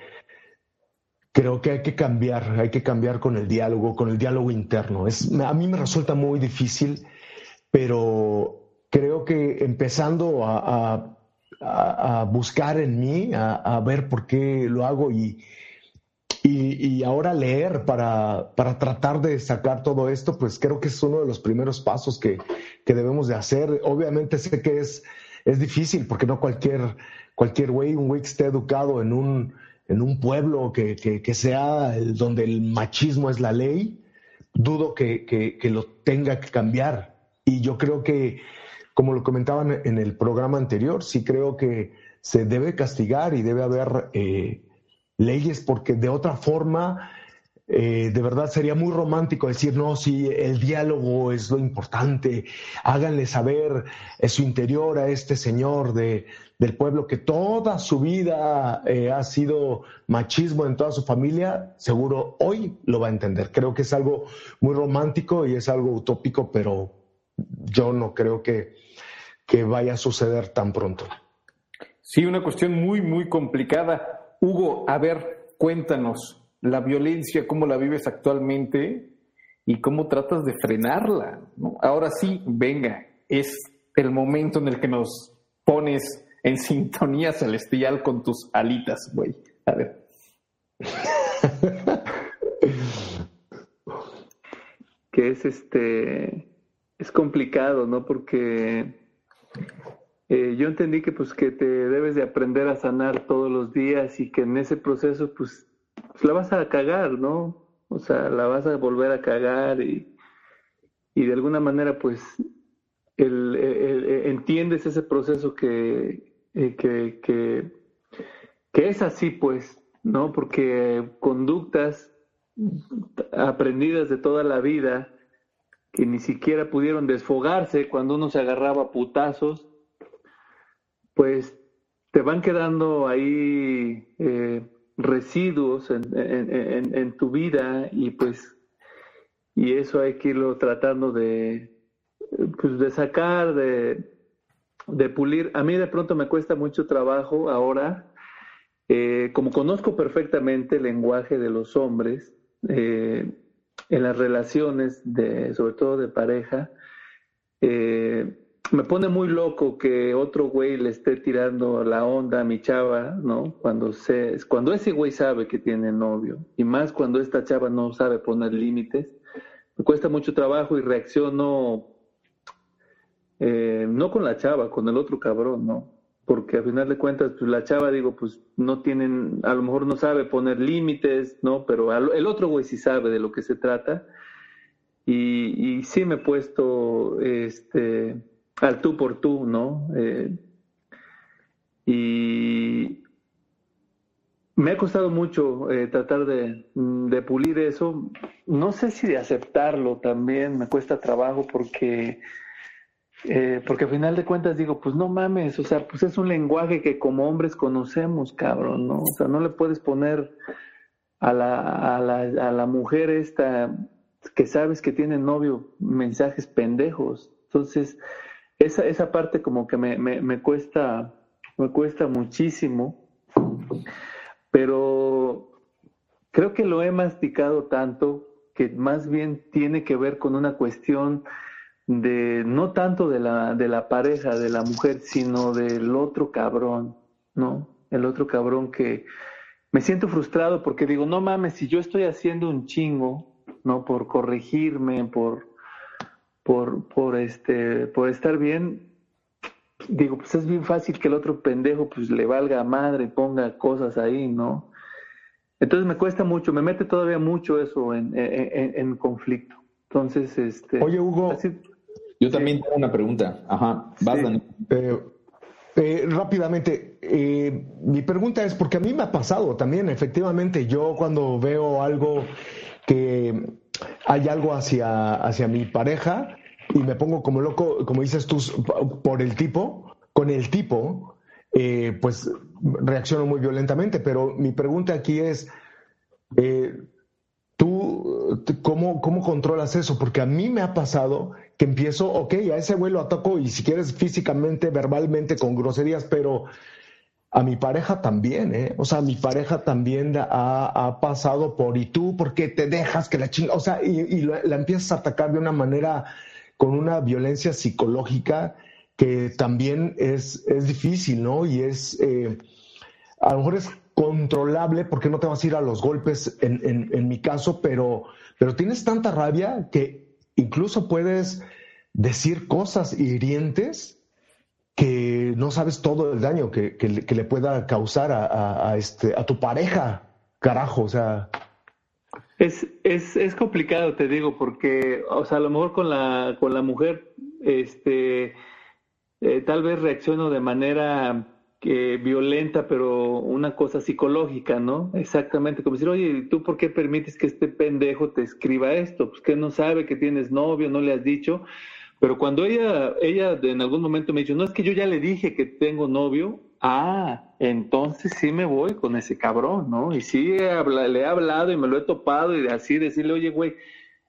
creo que hay que cambiar, hay que cambiar con el diálogo, con el diálogo interno. Es, a mí me resulta muy difícil, pero creo que empezando a, buscar en mí, a, ver por qué lo hago y, y, ahora leer para, para, tratar de sacar todo esto, pues creo que es uno de los primeros pasos que, que debemos de hacer. Obviamente sé que es, es difícil porque no cualquier, cualquier güey, un güey que esté educado en un, en un pueblo que, que, que sea donde el machismo es la ley, dudo que, que, lo tenga que cambiar. Y yo creo que, como lo comentaban en el programa anterior, sí creo que se debe castigar y debe haber... Eh, leyes porque de otra forma, eh, de verdad sería muy romántico decir, no, si el diálogo es lo importante, háganle saber en su interior a este señor de, del pueblo que toda su vida eh, ha sido machismo en toda su familia, seguro hoy lo va a entender. Creo que es algo muy romántico y es algo utópico, pero yo no creo que, que vaya a suceder tan pronto. Sí, una cuestión muy, muy complicada. Hugo, a ver, cuéntanos, la violencia, ¿cómo la vives actualmente y cómo tratas de frenarla? Ahora sí, venga, es el momento en el que nos pones en [LAUGHS] sintonía celestial con tus alitas, güey. A ver. [LAUGHS] que es este, es complicado, ¿no? Porque eh, yo entendí que pues que te debes de aprender a sanar todos los días y que en ese proceso pues, pues la vas a cagar, ¿no? O sea, la vas a volver a cagar y, y de alguna manera pues el, entiendes ese proceso que, eh, que, que, que es así pues, ¿no? Porque conductas aprendidas de toda la vida que ni siquiera pudieron desfogarse cuando uno se agarraba putazos, pues te van quedando ahí eh, residuos en, tu vida y pues y eso hay que irlo tratando de pues de sacar de, de pulir. A mí de pronto me cuesta mucho trabajo ahora eh, como conozco perfectamente el lenguaje de los hombres eh, en las relaciones de sobre todo de pareja me pone muy loco que otro güey le esté tirando la onda a mi chava, ¿no? Cuando, se, cuando ese güey sabe que tiene novio, y más cuando esta chava no sabe poner límites, me cuesta mucho trabajo y reacciono eh, no con la chava, con el otro cabrón, ¿no? Porque a final de cuentas, pues la chava, digo, pues no tienen, a lo mejor no sabe poner límites, ¿no? Pero el otro güey sí sabe de lo que se trata. Y, y sí me he puesto, este, al tú por tú, ¿no? Eh, y me ha costado mucho eh, tratar de, pulir eso. No sé si de aceptarlo también me cuesta trabajo porque, eh, porque al final de cuentas digo, pues no mames, o sea, pues es un lenguaje que como hombres conocemos, cabrón, ¿no? O sea, no le puedes poner a la, a la, a la mujer esta que sabes que tiene novio mensajes pendejos. Entonces, esa, esa parte como que me, me, cuesta, me cuesta muchísimo, pero creo que lo he masticado tanto que más bien tiene que ver con una cuestión de no tanto de la, de la pareja, de la mujer, sino del otro cabrón, ¿no? El otro cabrón que me siento frustrado porque digo, no mames, si yo estoy haciendo un chingo, ¿no? Por corregirme, por, por, por, este, por estar bien, digo, pues es bien fácil que el otro pendejo pues le valga a madre, ponga cosas ahí, ¿no? Entonces me cuesta mucho, me mete todavía mucho eso en, en, conflicto. Entonces, este... Oye, Hugo, yo también tengo una pregunta. Ajá, vas, eh, eh, rápidamente, eh, mi pregunta es, porque a mí me ha pasado también, efectivamente, yo cuando veo algo que hay algo hacia, hacia mi pareja, y me pongo como loco, como dices tú, por el tipo, con el tipo, eh, pues reacciono muy violentamente. Pero mi pregunta aquí es, eh, ¿tú cómo, cómo controlas eso? Porque a mí me ha pasado que empiezo, ok, a ese güey lo ataco y si quieres físicamente, verbalmente, con groserías, pero a mi pareja también, ¿eh? O sea, mi pareja también ha, pasado por, ¿y tú por qué te dejas que la chinga? O sea, y, la, empiezas a atacar de una manera con una violencia psicológica que también es, es difícil, ¿no? Y es, eh, a lo mejor es controlable porque no te vas a ir a los golpes en, en, mi caso, pero, pero tienes tanta rabia que incluso puedes decir cosas hirientes que no sabes todo el daño que, que, le pueda causar a, a, este, a tu pareja, carajo, o sea. Es, es, es complicado, te digo, porque, o sea, a lo mejor con la, con la mujer, este, eh, tal vez reacciono de manera que violenta, pero una cosa psicológica, ¿no? Exactamente, como decir, oye, ¿tú por qué permites que este pendejo te escriba esto? Pues que no sabe que tienes novio, no le has dicho. Pero cuando ella, ella en algún momento me dijo, no es que yo ya le dije que tengo novio, ah, entonces sí me voy con ese cabrón, ¿no? Y sí le he hablado y me lo he topado y así decirle, oye, güey,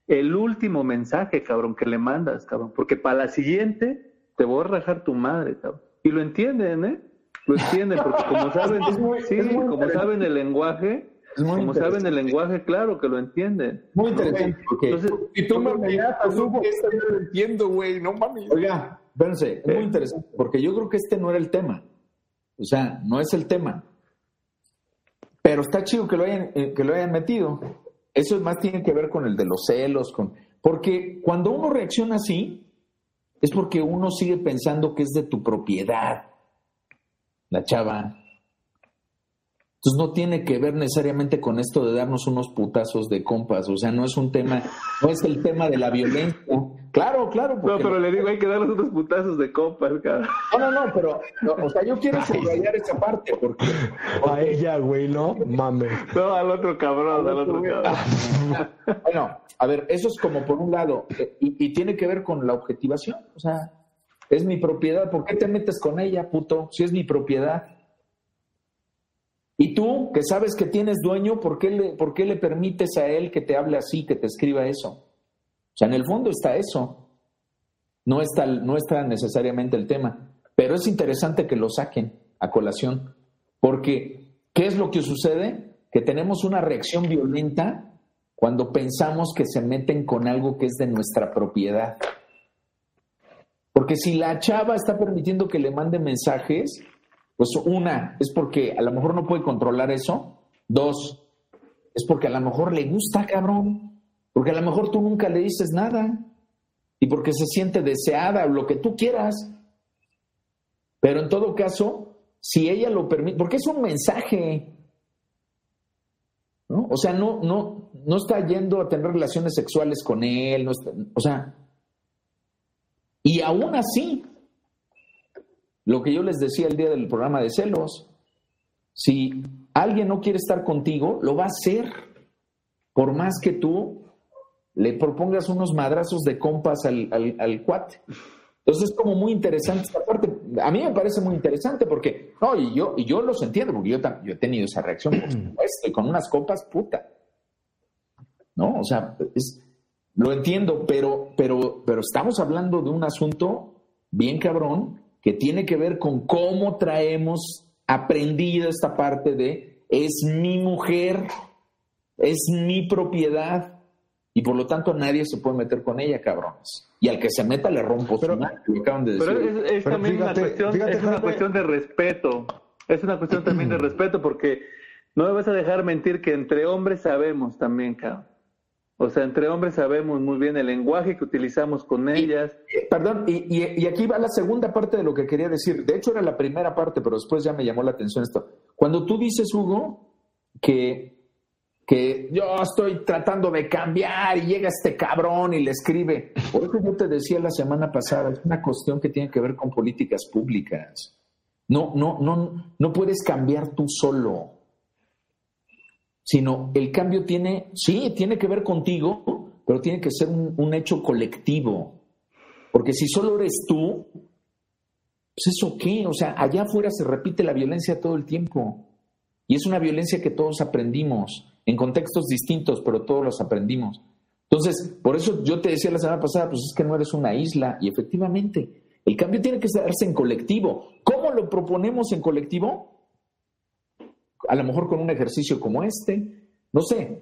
el último mensaje, cabrón, que le mandas, cabrón, porque para la siguiente te voy a rajar tu madre, cabrón. Y lo entienden, ¿eh? Lo entienden, porque como saben, sí, como saben el lenguaje, como saben el lenguaje, claro que lo entienden. Muy interesante. Entonces, y tú me esto yo lo entiendo, güey, no mames. Oiga, espérense, es muy interesante, porque yo creo que este no era el tema. O sea, no es el tema. Pero está chido que lo hayan, eh, que lo hayan metido. Eso más tiene que ver con el de los celos, con... Porque cuando uno reacciona así, es porque uno sigue pensando que es de tu propiedad, la chava. Entonces no tiene que ver necesariamente con esto de darnos unos putazos de compas, o sea, no es un tema, no es el tema de la violencia. Claro, claro. No, pero le digo, hay que darnos unos putazos de compas, cara. No, no, no, pero, o sea, yo quiero subrayar esa parte, porque... A ella, güey, ¿no? Mames. No, al otro cabrón, al otro cabrón. bueno, a ver, eso es como por un lado, eh, y, y tiene que ver con la objetivación, o sea, es mi propiedad, ¿por qué te metes con ella, puto? Si es mi propiedad. Y tú, que sabes que tienes dueño, ¿por qué, le, ¿por qué le permites a él que te hable así, que te escriba eso? O sea, en el fondo está eso. No está, no está necesariamente el tema. Pero es interesante que lo saquen a colación. Porque, ¿qué es lo que sucede? Que tenemos una reacción violenta cuando pensamos que se meten con algo que es de nuestra propiedad. Porque si la chava está permitiendo que le mande mensajes, pues una, es porque a lo mejor no puede controlar eso. Dos, es porque a lo mejor le gusta, cabrón. Porque a lo mejor tú nunca le dices nada. Y porque se siente deseada o lo que tú quieras. Pero en todo caso, si ella lo permite, porque es un mensaje. ¿no? O sea, no, no, no está yendo a tener relaciones sexuales con él. No o sea, y aún así, lo que yo les decía el día del programa de celos, si alguien no quiere estar contigo, lo va a hacer, por más que tú le propongas unos madrazos de compas al, al, cuate. Entonces es como muy interesante esta parte. A mí me parece muy interesante porque, no, y yo, y yo los entiendo, porque yo, yo he tenido esa reacción, por supuesto, y con unas copas, puta. ¿No? O sea, es, lo entiendo, pero, pero, pero estamos hablando de un asunto bien cabrón que tiene que ver con cómo traemos aprendida esta parte de es mi mujer, es mi propiedad y por lo tanto nadie se puede meter con ella, cabrones. Y al que se meta le rompo pero, acaban de decir. Pero es, también una, cuestión, es una cuestión de respeto. Es una cuestión también de [CLEARS THROAT] respeto porque no me vas a dejar mentir que entre hombres sabemos también, cabrón. O sea, entre hombres sabemos muy bien el lenguaje que utilizamos con ellas. perdón, y, aquí va la segunda parte de lo que quería decir. De hecho, era la primera parte, pero después ya me llamó la atención esto. Cuando tú dices, Hugo, que, que yo estoy tratando de cambiar y llega este cabrón y le escribe. Por eso yo te decía la semana pasada, es una cuestión que tiene que ver con políticas públicas. No, no, no, no puedes cambiar tú solo sino el cambio tiene, sí, tiene que ver contigo, pero tiene que ser un, hecho colectivo. Porque si solo eres tú, pues eso qué, o sea, allá afuera se repite la violencia todo el tiempo. Y es una violencia que todos aprendimos, en contextos distintos, pero todos los aprendimos. Entonces, por eso yo te decía la semana pasada, pues es que no eres una isla. Y efectivamente, el cambio tiene que darse en colectivo. ¿Cómo lo proponemos en colectivo? A lo mejor con un ejercicio como este, no sé,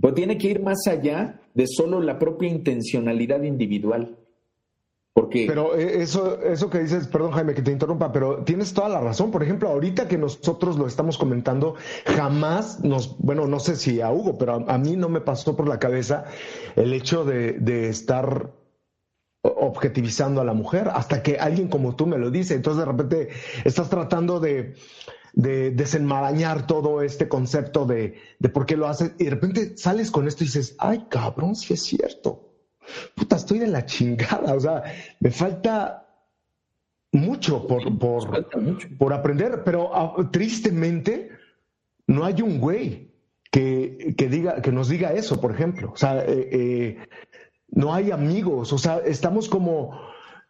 pero tiene que ir más allá de solo la propia intencionalidad individual. Porque... Pero eh, eso, eso que dices, perdón Jaime que te interrumpa, pero tienes toda la razón. Por ejemplo, ahorita que nosotros lo estamos comentando, jamás nos, bueno, no sé si a Hugo, pero a, mí no me pasó por la cabeza el hecho de, de estar objetivizando a la mujer hasta que alguien como tú me lo dice. Entonces de repente estás tratando de, de desenmarañar todo este concepto de, de por qué lo haces y de repente sales con esto y dices, ay cabrón, si es cierto. Puta, estoy de la chingada. O sea, me falta mucho por, por, por aprender, pero ah, tristemente no hay un güey que, que, diga, que nos diga eso, por ejemplo. O sea, eh, eh, no hay amigos, o sea, estamos como,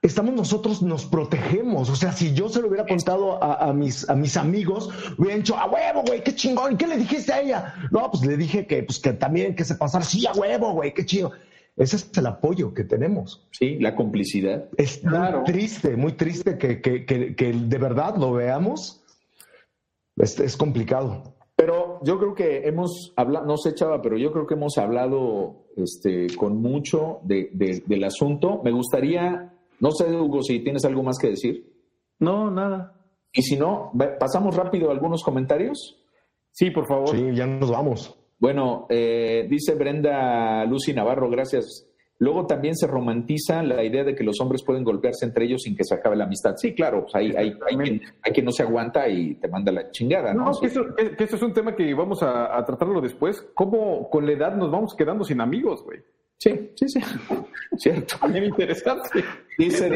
estamos nosotros, nos protegemos, o sea, si yo se lo hubiera contado a, mis, a mis amigos, hubieran dicho, a huevo, güey, qué chingón, ¿y qué le dijiste a ella? No, pues le dije que, pues que también, que se pasara, sí, a huevo, güey, qué chido. Ese es el apoyo que tenemos. Sí, la complicidad. Es muy triste, muy triste que, que, que, de verdad lo veamos. Es, es complicado. Pero yo creo que hemos hablado, no sé, Chava, pero yo creo que hemos hablado este, con mucho de, del asunto. Me gustaría, no sé, Hugo, si tienes algo más que decir. No, nada. Y si no, pasamos rápido a algunos comentarios. Sí, por favor. Sí, ya nos vamos. Bueno, eh, dice Brenda Lucy Navarro, gracias. Luego también se romantiza la idea de que los hombres pueden golpearse entre ellos sin que se acabe la amistad. Sí, claro, pues hay, hay, hay, quien, hay quien no se aguanta y te manda la chingada. No, No, que eso, que- que eso es un tema que vamos a, a tratarlo después. ¿Cómo con la edad nos vamos quedando sin amigos, güey? Sí, sí, sí. [LAUGHS] Cierto. También interesante. Dice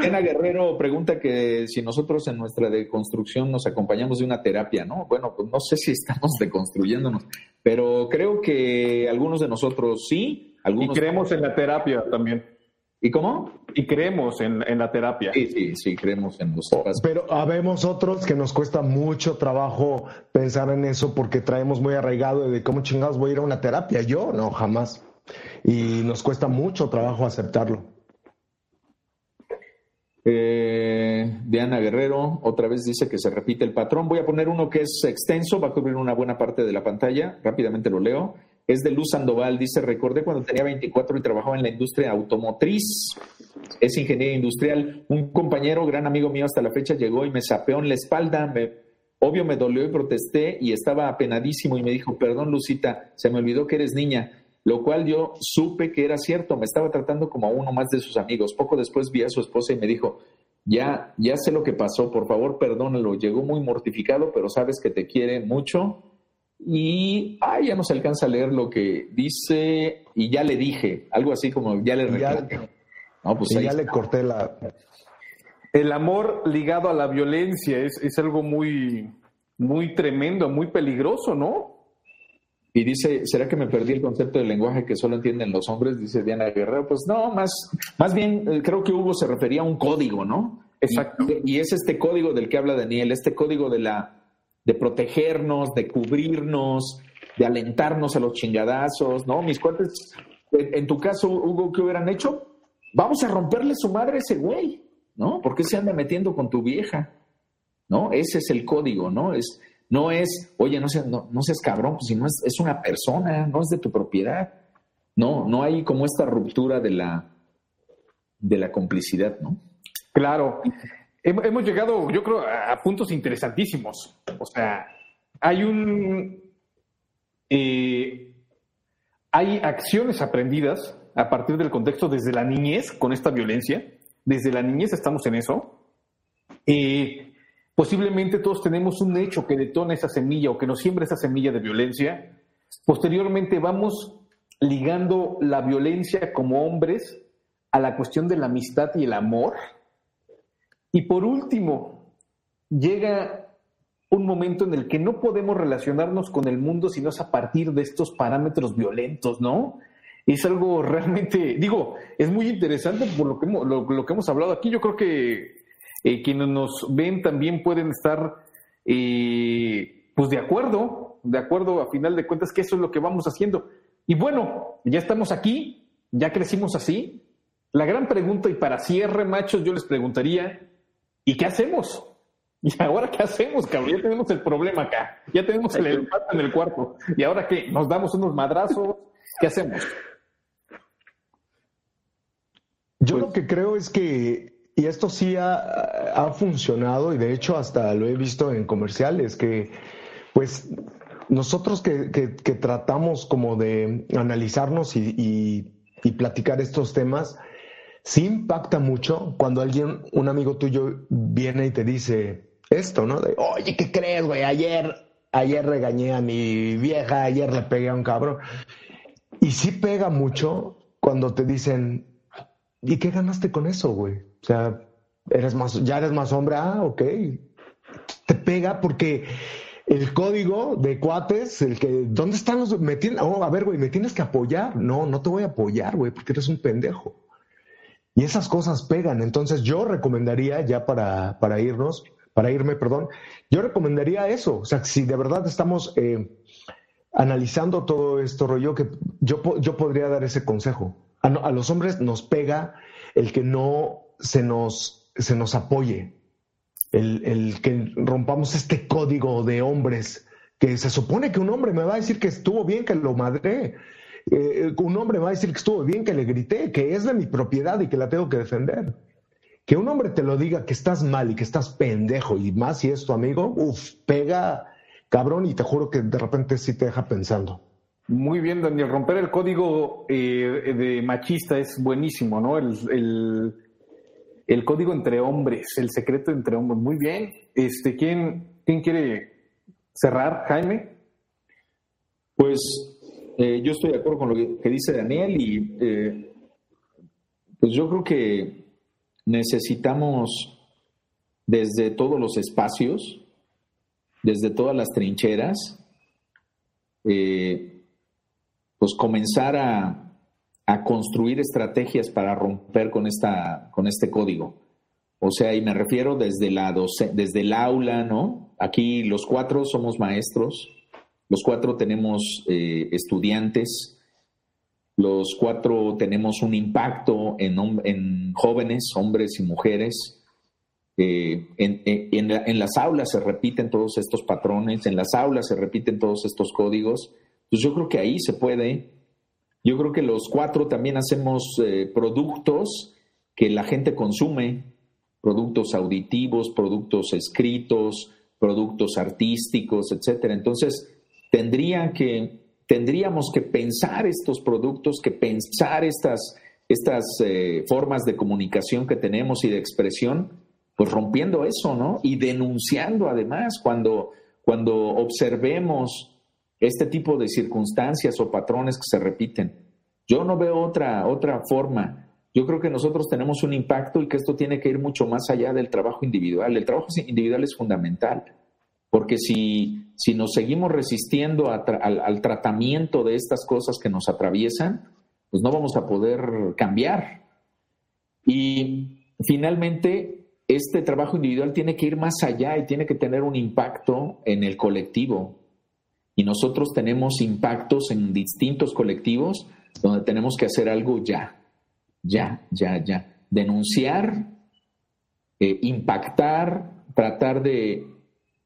Diana, Guerrero, pregunta que si nosotros en nuestra deconstrucción nos acompañamos de una terapia, ¿no? Bueno, pues no sé si estamos [LAUGHS] deconstruyéndonos, pero creo que algunos de nosotros sí, Y algunos creemos en la terapia también. ¿Y cómo? Y creemos en, en la terapia. Sí, sí, sí, creemos en los. Pero habemos otros que nos cuesta mucho trabajo pensar en eso porque traemos muy arraigado de cómo chingados voy a ir a una terapia. Yo no, jamás. Y nos cuesta mucho trabajo aceptarlo. Eh, Diana Guerrero otra vez dice que se repite el patrón. Voy a poner uno que es extenso, va a cubrir una buena parte de la pantalla. Rápidamente lo leo. Es de Luz Sandoval. Dice, recordé cuando tenía 24 y trabajaba en la industria automotriz. Es ingeniero industrial. Un compañero, gran amigo mío hasta la fecha, llegó y me sapeó en la espalda. Me, obvio me dolió y protesté y estaba apenadísimo y me dijo, perdón Lucita, se me olvidó que eres niña. Lo cual yo supe que era cierto, me estaba tratando como a uno más de sus amigos. Poco después vi a su esposa y me dijo, ya, ya sé lo que pasó, por favor perdónalo. Llegó muy mortificado, pero sabes que te quiere mucho. Y ay, ya no se alcanza a leer lo que dice y ya le dije, algo así como ya le reclamé. No, pues y ya le corté la... El amor ligado a la violencia es, es algo muy, muy tremendo, muy peligroso, ¿no? Y dice, ¿será que me perdí el concepto del lenguaje que solo entienden los hombres? Dice Diana Guerrero. Pues no, más, más bien eh, creo que Hugo se refería a un código, ¿no? Exacto. Y, y es este código del que habla Daniel, este código de la de protegernos, de cubrirnos, de alentarnos a los chingadazos, ¿no? Mis cuates, en, en tu caso, Hugo, ¿qué hubieran hecho? Vamos a romperle su madre a ese güey, ¿no? ¿Por qué se anda metiendo con tu vieja? ¿No? Ese es el código, ¿no? Es, no es, oye, no seas, no, no cabrón, pues si no es, es una persona, no es de tu propiedad. No, no hay como esta ruptura de la, de la complicidad, ¿no? Claro. Hem- Hemos llegado, yo creo, a a puntos interesantísimos. O sea, hay un. eh, hay acciones aprendidas a partir del contexto desde la niñez con esta violencia. Desde la niñez estamos en eso. Eh, posiblemente todos tenemos un hecho que detona esa semilla o que nos siembra esa semilla de violencia. Posteriormente vamos ligando la violencia como hombres a la cuestión de la amistad y el amor. Y por último, llega un momento en el que no podemos relacionarnos con el mundo si no es a partir de estos parámetros violentos, ¿no? Es algo [LAUGHS] realmente, digo, es muy interesante por lo que hemos, lo, lo que hemos hablado aquí. Yo creo que eh, quienes nos ven también pueden estar, eh, pues de acuerdo, de acuerdo a final de cuentas que eso es lo que vamos haciendo. Y bueno, ya estamos aquí, ya crecimos así. La gran pregunta, y para cierre, machos, yo les preguntaría, ¿y qué hacemos? [LAUGHS] ¿Y ahora qué hacemos, cabrón? Ya tenemos el problema acá, ya tenemos el elefante en el cuarto. ¿Y ahora qué? ¿Nos damos unos madrazos? ¿Qué hacemos? Yo lo que creo es que, y esto sí ha, ha funcionado, y de hecho hasta lo he visto en comerciales, que pues nosotros que, que- tratamos como de analizarnos y, y- y platicar estos temas, sí impacta mucho cuando alguien, un amigo tuyo, viene y te dice esto, ¿no? De, oye, ¿qué crees, güey? Ayer, ayer regañé a mi vieja, ayer le pegué a un cabrón. Y sí pega mucho cuando te dicen, ¿y qué ganaste con eso, güey? O sea, eres más, ya eres más hombre, ah, ok. Te pega porque el código de cuates, el que, ¿dónde están los? Me tienen, oh, a ver, güey, me tienes que apoyar. No, no te voy a apoyar, güey, porque eres un pendejo. Y esas cosas pegan. Entonces yo recomendaría, ya para, para irnos, para irme, perdón, yo recomendaría eso. O sea, si de verdad estamos eh, analizando todo esto, rollo, que yo, yo podría dar ese consejo. A los hombres nos pega el que no se nos, se nos apoye, el, el que rompamos este código de hombres, que se supone que un hombre me va a decir que estuvo bien que lo madré. Eh, un hombre me va a decir que estuvo bien que le grité, que es de mi propiedad y que la tengo que defender. Que un hombre te lo diga que estás mal y que estás pendejo y más si es tu amigo, uff, pega cabrón y te juro que de repente sí te deja pensando. Muy bien, Daniel. Romper el código eh, de machista es buenísimo, ¿no? El, el, el, código entre hombres, el secreto entre hombres. Muy bien. Este, ¿quién, quién quiere cerrar, Jaime? Pues eh, yo estoy de acuerdo con lo que, dice Daniel y eh, pues yo creo que necesitamos desde todos los espacios, desde todas las trincheras, eh, pues comenzar a, construir estrategias para romper con, esta, con este código. O sea, y me refiero desde, la desde el aula, ¿no? Aquí los cuatro somos maestros, los cuatro tenemos eh, estudiantes, los cuatro tenemos un impacto en, en jóvenes, hombres y mujeres. Eh, en, en, las aulas se repiten todos estos patrones, en las aulas se repiten todos estos códigos. Pues yo creo que ahí se puede. Yo creo que los cuatro también hacemos eh, productos que la gente consume, productos auditivos, productos escritos, productos artísticos, etcétera. Entonces, tendría que, tendríamos que pensar estos productos, que pensar estas, estas eh, formas de comunicación que tenemos y de expresión, pues rompiendo eso, ¿no? Y denunciando además cuando, cuando observemos este tipo de circunstancias o patrones que se repiten. Yo no veo otra, otra forma. Yo creo que nosotros tenemos un impacto y que esto tiene que ir mucho más allá del trabajo individual. El trabajo individual es fundamental, porque si, si nos seguimos resistiendo al, al tratamiento de estas cosas que nos atraviesan, pues no vamos a poder cambiar. Y finalmente, este trabajo individual tiene que ir más allá y tiene que tener un impacto en el colectivo, y nosotros tenemos impactos en distintos colectivos donde tenemos que hacer algo ya, ya, ya, ya. Denunciar, eh, impactar, tratar de,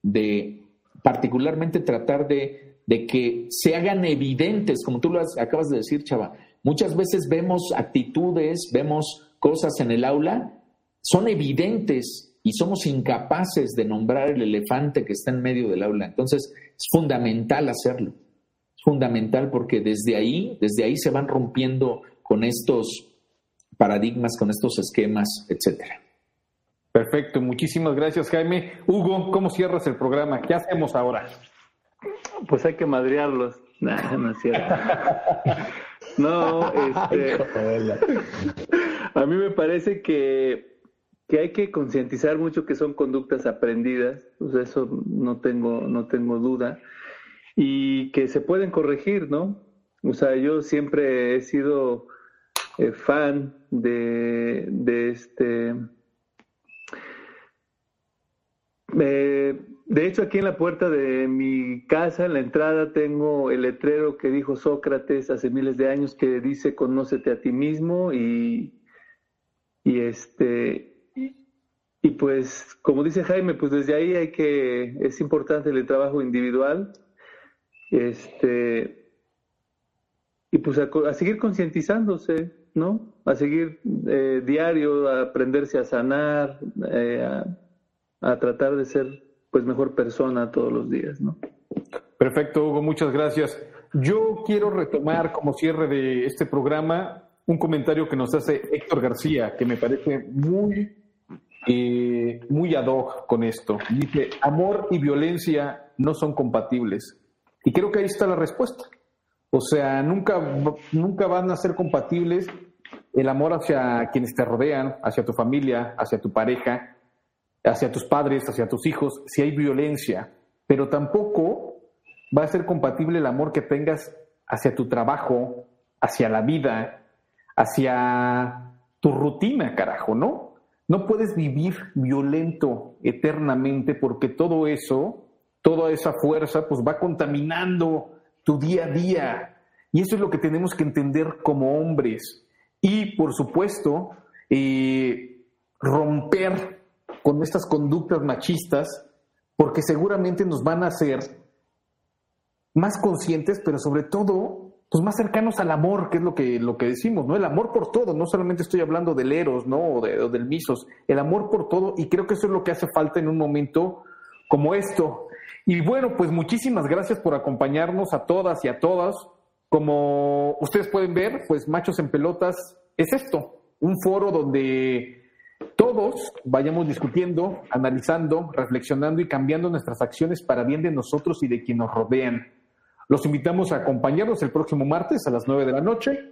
de, particularmente tratar de, de, que se hagan evidentes, como tú lo acabas de decir, Chava. Muchas veces vemos actitudes, vemos cosas en el aula, son evidentes y somos incapaces de nombrar el elefante que está en medio del aula. Entonces, es fundamental hacerlo. Es fundamental porque desde ahí, desde ahí se van rompiendo con estos paradigmas, con estos esquemas, etcétera. Perfecto, muchísimas gracias Jaime. Hugo, ¿cómo cierras el programa? ¿Qué hacemos ahora? Pues hay que madrearlos. [LAUGHS] no es cierto. No, [LAUGHS] este, a mí me parece que que hay que concientizar mucho que son conductas aprendidas, pues eso no tengo, no tengo duda, y que se pueden corregir, ¿no? O sea, yo siempre he sido eh, fan de, de este... Eh, de hecho, aquí en la puerta de mi casa, en la entrada, tengo el letrero que dijo Sócrates hace miles de años que dice conócete a ti mismo y, y este y pues, como dice Jaime, pues desde ahí hay que, es importante el trabajo individual, este, y pues a, seguir concientizándose, ¿no? A seguir eh, diario, a aprenderse a sanar, eh, a, tratar de ser pues mejor persona todos los días, ¿no? Perfecto, Hugo, muchas gracias. Yo quiero retomar como cierre de este programa un comentario que nos hace Héctor García, que me parece muy eh, muy ad hoc con esto. Dice, amor y violencia no son compatibles. Y creo que ahí está la respuesta. O sea, nunca, nunca van a ser compatibles el amor hacia quienes te rodean, hacia tu familia, hacia tu pareja, hacia tus padres, hacia tus hijos, si hay violencia. Pero tampoco va a ser compatible el amor que tengas hacia tu trabajo, hacia la vida, hacia tu rutina, carajo, ¿no? No puedes vivir violento eternamente porque todo eso, toda esa fuerza, pues va contaminando tu día a día. Y eso es lo que tenemos que entender como hombres. Y, por supuesto, eh, romper con estas conductas machistas, porque seguramente nos van a hacer más conscientes, pero sobre todo pues más cercanos al amor, que es lo que, lo que decimos, ¿no? El amor por todo, no solamente estoy hablando del eros, ¿no? O, del misos, el amor por todo, y creo que eso es lo que hace falta en un momento como esto. Y bueno, pues muchísimas gracias por acompañarnos a todas y a todas. Como ustedes pueden ver, pues Machos en Pelotas es esto, un foro donde todos vayamos discutiendo, analizando, reflexionando y cambiando nuestras acciones para bien de nosotros y de quienes nos rodean. Los invitamos a acompañarnos el próximo martes a las 9 de la noche.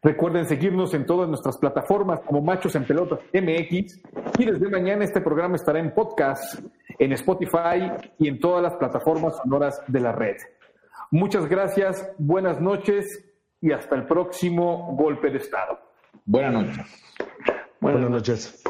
Recuerden seguirnos en todas nuestras plataformas como Machos en Pelotas MX. Y desde mañana este programa estará en podcast, en Spotify y en todas las plataformas sonoras de la red. Muchas gracias, buenas noches y hasta el próximo golpe de Estado. Buenas noches. Buenas noches.